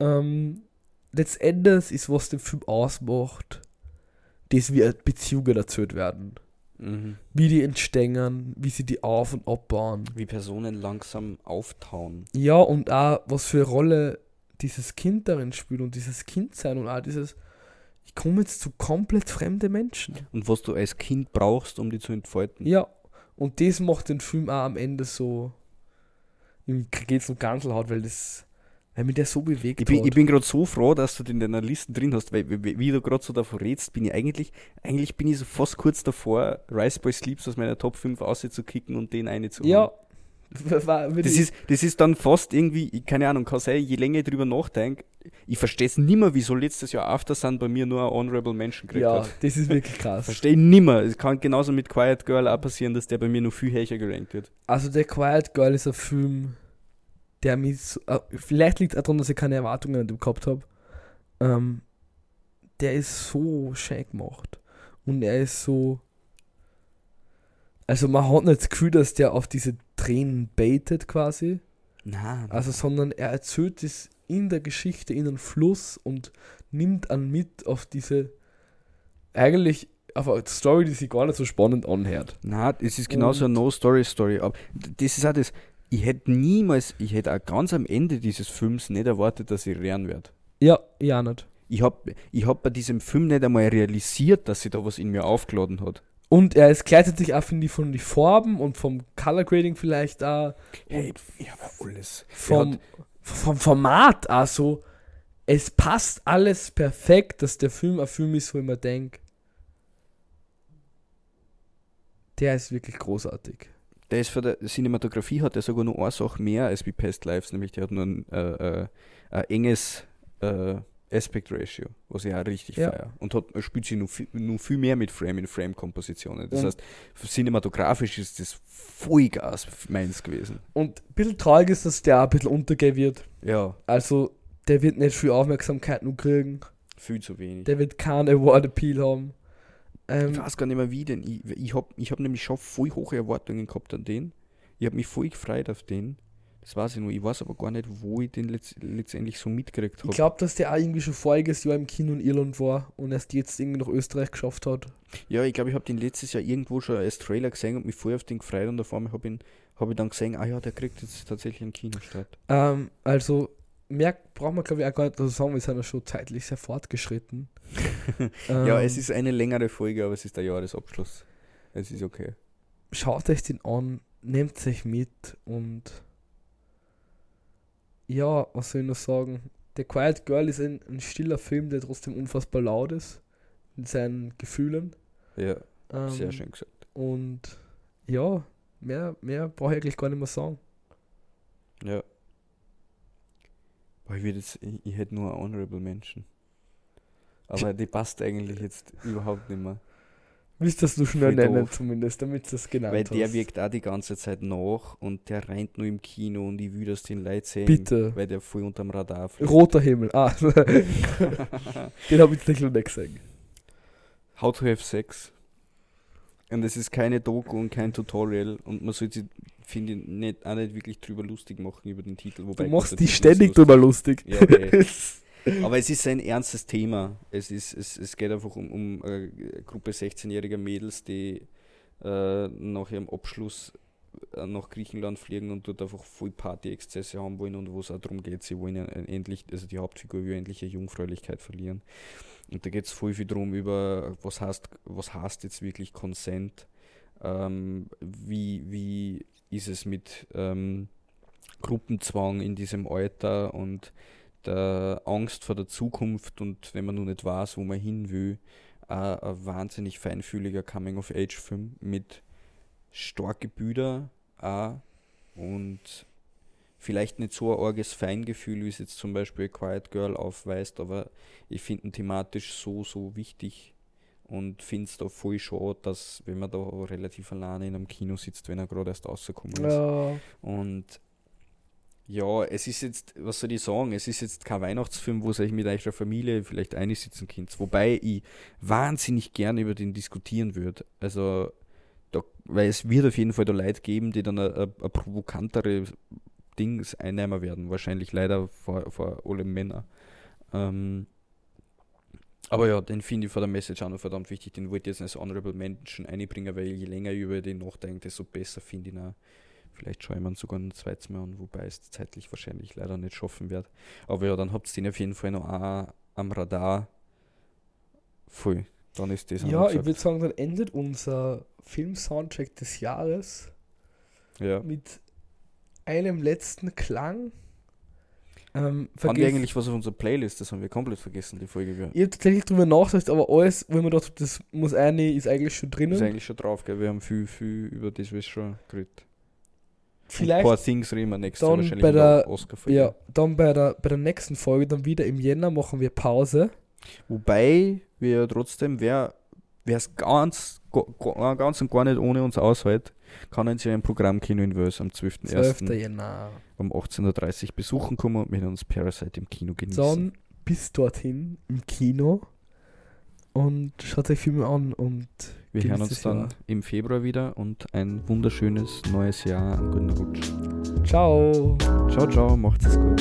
Ähm, letztendlich ist, was den Film ausmacht, das, wie Beziehungen erzählt werden. Mhm. Wie die entstehen, wie sie die auf- und abbauen. Wie Personen langsam auftauen. Ja, und auch, was für eine Rolle dieses Kind darin spielt und dieses Kindsein und auch dieses, ich komme jetzt zu komplett fremde Menschen. Und was du als Kind brauchst, um die zu entfalten. Ja, und das macht den Film auch am Ende so, geht es um Ganzelhaut, weil das Weil mich der so bewegt Ich bin, hat. ich bin gerade so froh, dass du den in deiner Liste drin hast, weil wie, du gerade so davon redest, bin ich eigentlich, eigentlich bin ich so fast kurz davor, Rice Boy Sleeps aus meiner Top 5 auszukicken und den eine zu ja. War, Das ist, das ist dann fast irgendwie, ich- keine Ahnung, kann sein, je länger ich drüber nachdenke, ich verstehe es nimmer, wieso letztes Jahr After Sun bei mir nur ein Honorable Mention gekriegt ja, hat. das ist wirklich krass. Verstehe ich nimmer. Es kann genauso mit Quiet Girl auch passieren, dass der bei mir noch viel höher gerankt wird. Also der Quiet Girl ist ein Film, der mich so, äh, vielleicht liegt es daran, dass ich keine Erwartungen an dem gehabt habe. Ähm, der ist so schön gemacht. Und er ist so. Also man hat nicht das Gefühl, dass der auf diese Tränen baitet quasi. Nein. Also, sondern er erzählt es in der Geschichte in einen Fluss und nimmt an mit auf diese eigentlich auf eine Story, die sich gar nicht so spannend anhört. Na, es ist genauso Und- eine No-Story-Story. Das ist auch das, ich hätte niemals, ich hätte auch ganz am Ende dieses Films nicht erwartet, dass ich lernen werde. Ja, ja nicht. Ich habe ich hab bei diesem Film nicht einmal realisiert, dass sich da was in mir aufgeladen hat. Und er ist gleichzeitig auch, finde ich, von den Farben und vom Color Grading vielleicht auch. Hey, ich habe alles. Vom, vom Format auch so. Es passt alles perfekt, dass der Film ein Film ist, wo ich mir denke, der ist wirklich großartig. Der ist für die Cinematografie hat er sogar noch eine Sache mehr als wie Past Lives, nämlich der hat nur ein, äh, äh, ein enges äh, Aspect Ratio, was ich auch richtig Ja. feier. Und hat, spielt sich nur viel, nur viel mehr mit Frame-in-Frame-Kompositionen. Das Und- heißt, cinematografisch ist das Vollgas meins gewesen. Und ein bisschen traurig ist, dass der auch ein bisschen untergehen wird. Ja, Also, der wird nicht viel Aufmerksamkeit nur kriegen. viel zu wenig. Der wird keinen Award-Appeal haben. Ich Ähm, weiß gar nicht mehr wie, denn ich, ich habe ich hab nämlich schon voll hohe Erwartungen gehabt an den. Ich habe mich voll gefreut auf den. Das weiß ich nur. Ich weiß aber gar nicht, wo ich den letzt, letztendlich so mitgekriegt ich habe. glaube, dass der auch irgendwie schon voriges Jahr im Kino in Irland war und erst jetzt irgendwie nach Österreich geschafft hat. Ja, ich glaube, ich habe den letztes Jahr irgendwo schon als Trailer gesehen und mich voll auf den gefreut und auf einmal habe ich, hab ich dann gesehen, ah ja, der kriegt jetzt tatsächlich einen Kinostart. Ähm, also, mehr braucht man, glaube ich, auch gar nicht dazu sagen, wir sind ja schon zeitlich sehr fortgeschritten. Ja, Ähm, es ist eine längere Folge, aber es ist der Jahresabschluss. Es ist okay. Schaut euch den an, nehmt sich mit und ja, was soll ich noch sagen? The Quiet Girl ist ein, ein stiller Film, der trotzdem unfassbar laut ist mit seinen Gefühlen. Ja, Ähm, sehr schön gesagt. Und ja, mehr, mehr brauche ich eigentlich gar nicht mehr sagen. Ja. Boah, ich, jetzt, ich, ich hätte nur Honorable Mention. Aber die passt eigentlich jetzt überhaupt nicht mehr. Willst du das nur schnell Voll nennen, zumindest, damit du es genannt Weil der hast. wirkt auch die ganze Zeit nach und der rennt nur im Kino und ich will, dass den Leute sehen. Bitte. Weil der voll unterm Radar fliegt. Roter Himmel. Ah, den habe ich tatsächlich noch nicht gesehen. How to have sex. Und es ist keine Doku und kein Tutorial und man sollte sich, finde ich, nicht, auch nicht wirklich drüber lustig machen über den Titel. Wobei Du machst dich ständig lustig. drüber lustig. Ja, okay. Aber es ist ein ernstes Thema. Es, ist, es, es geht einfach um, um eine Gruppe 16-jähriger Mädels, die äh, nach ihrem Abschluss äh, nach Griechenland fliegen und dort einfach voll Party-Exzesse haben wollen und wo es auch darum geht, sie wollen endlich, also die Hauptfigur will endlich ihre Jungfräulichkeit verlieren. Und da geht es voll viel darum, über was heißt, was heißt jetzt wirklich Consent, ähm, wie, wie ist es mit ähm, Gruppenzwang in diesem Alter und der Angst vor der Zukunft und wenn man nur nicht weiß, wo man hin will, ein wahnsinnig feinfühliger Coming-of-Age-Film mit starke auch und vielleicht nicht so ein arges Feingefühl, wie es jetzt zum Beispiel Quiet Girl aufweist, aber ich finde ihn thematisch so, so wichtig und finde es da voll schade, dass, wenn man da relativ alleine in einem Kino sitzt, wenn er gerade erst rausgekommen ist. Ja, Und ja, es ist jetzt, was soll ich sagen, es ist jetzt kein Weihnachtsfilm, wo euch mit eurer Familie vielleicht einsitzen könnt. Wobei ich wahnsinnig gern über den diskutieren würde. Also, da, weil es wird auf jeden Fall da Leute geben, die dann ein, provokantere Dings einnehmen werden. Wahrscheinlich leider vor, vor alle Männer. Ähm, aber ja, den finde ich vor der Message auch noch verdammt wichtig. Den wollte ich jetzt als Honorable Mention einbringen, weil je länger ich über den nachdenke, desto besser finde ich ihn auch. Vielleicht schaue ich mir sogar ein zweites Mal an, wobei es zeitlich wahrscheinlich leider nicht schaffen wird. Aber ja, dann habt ihr den auf jeden Fall noch am Radar. Voll. Dann ist das ja ich würde sagen, dann endet unser Film-Soundtrack des Jahres Ja. mit einem letzten Klang. Ähm, Haben wir eigentlich was auf unserer Playlist? Das haben wir komplett vergessen, die Folge. Wir Ich habe tatsächlich drüber nachgedacht, aber alles, mir gedacht habe, das muss eine, ist eigentlich schon drinnen. ist eigentlich schon drauf, gell? Wir haben viel, viel über das wir schon geredet. Vielleicht, Ein paar Things reden wir nächstes Jahr dann wahrscheinlich bei der der- Oscar-Folge. ja, dann bei der, bei der nächsten Folge, dann wieder im Jänner, machen wir Pause. Wobei wir trotzdem, wer es ganz, ganz und gar nicht ohne uns aushält, kann uns ja im Programm Kino in Wels am 12. 12.01. Jänner. um 18.30 Uhr besuchen kommen und mit uns Parasite im Kino genießen. Dann bis dorthin im Kino und schaut euch Filme an und wir hören uns dann Jahr. im Februar wieder und ein wunderschönes neues Jahr. Einen guten Rutsch. ciao. Ciao, ciao, macht's es gut.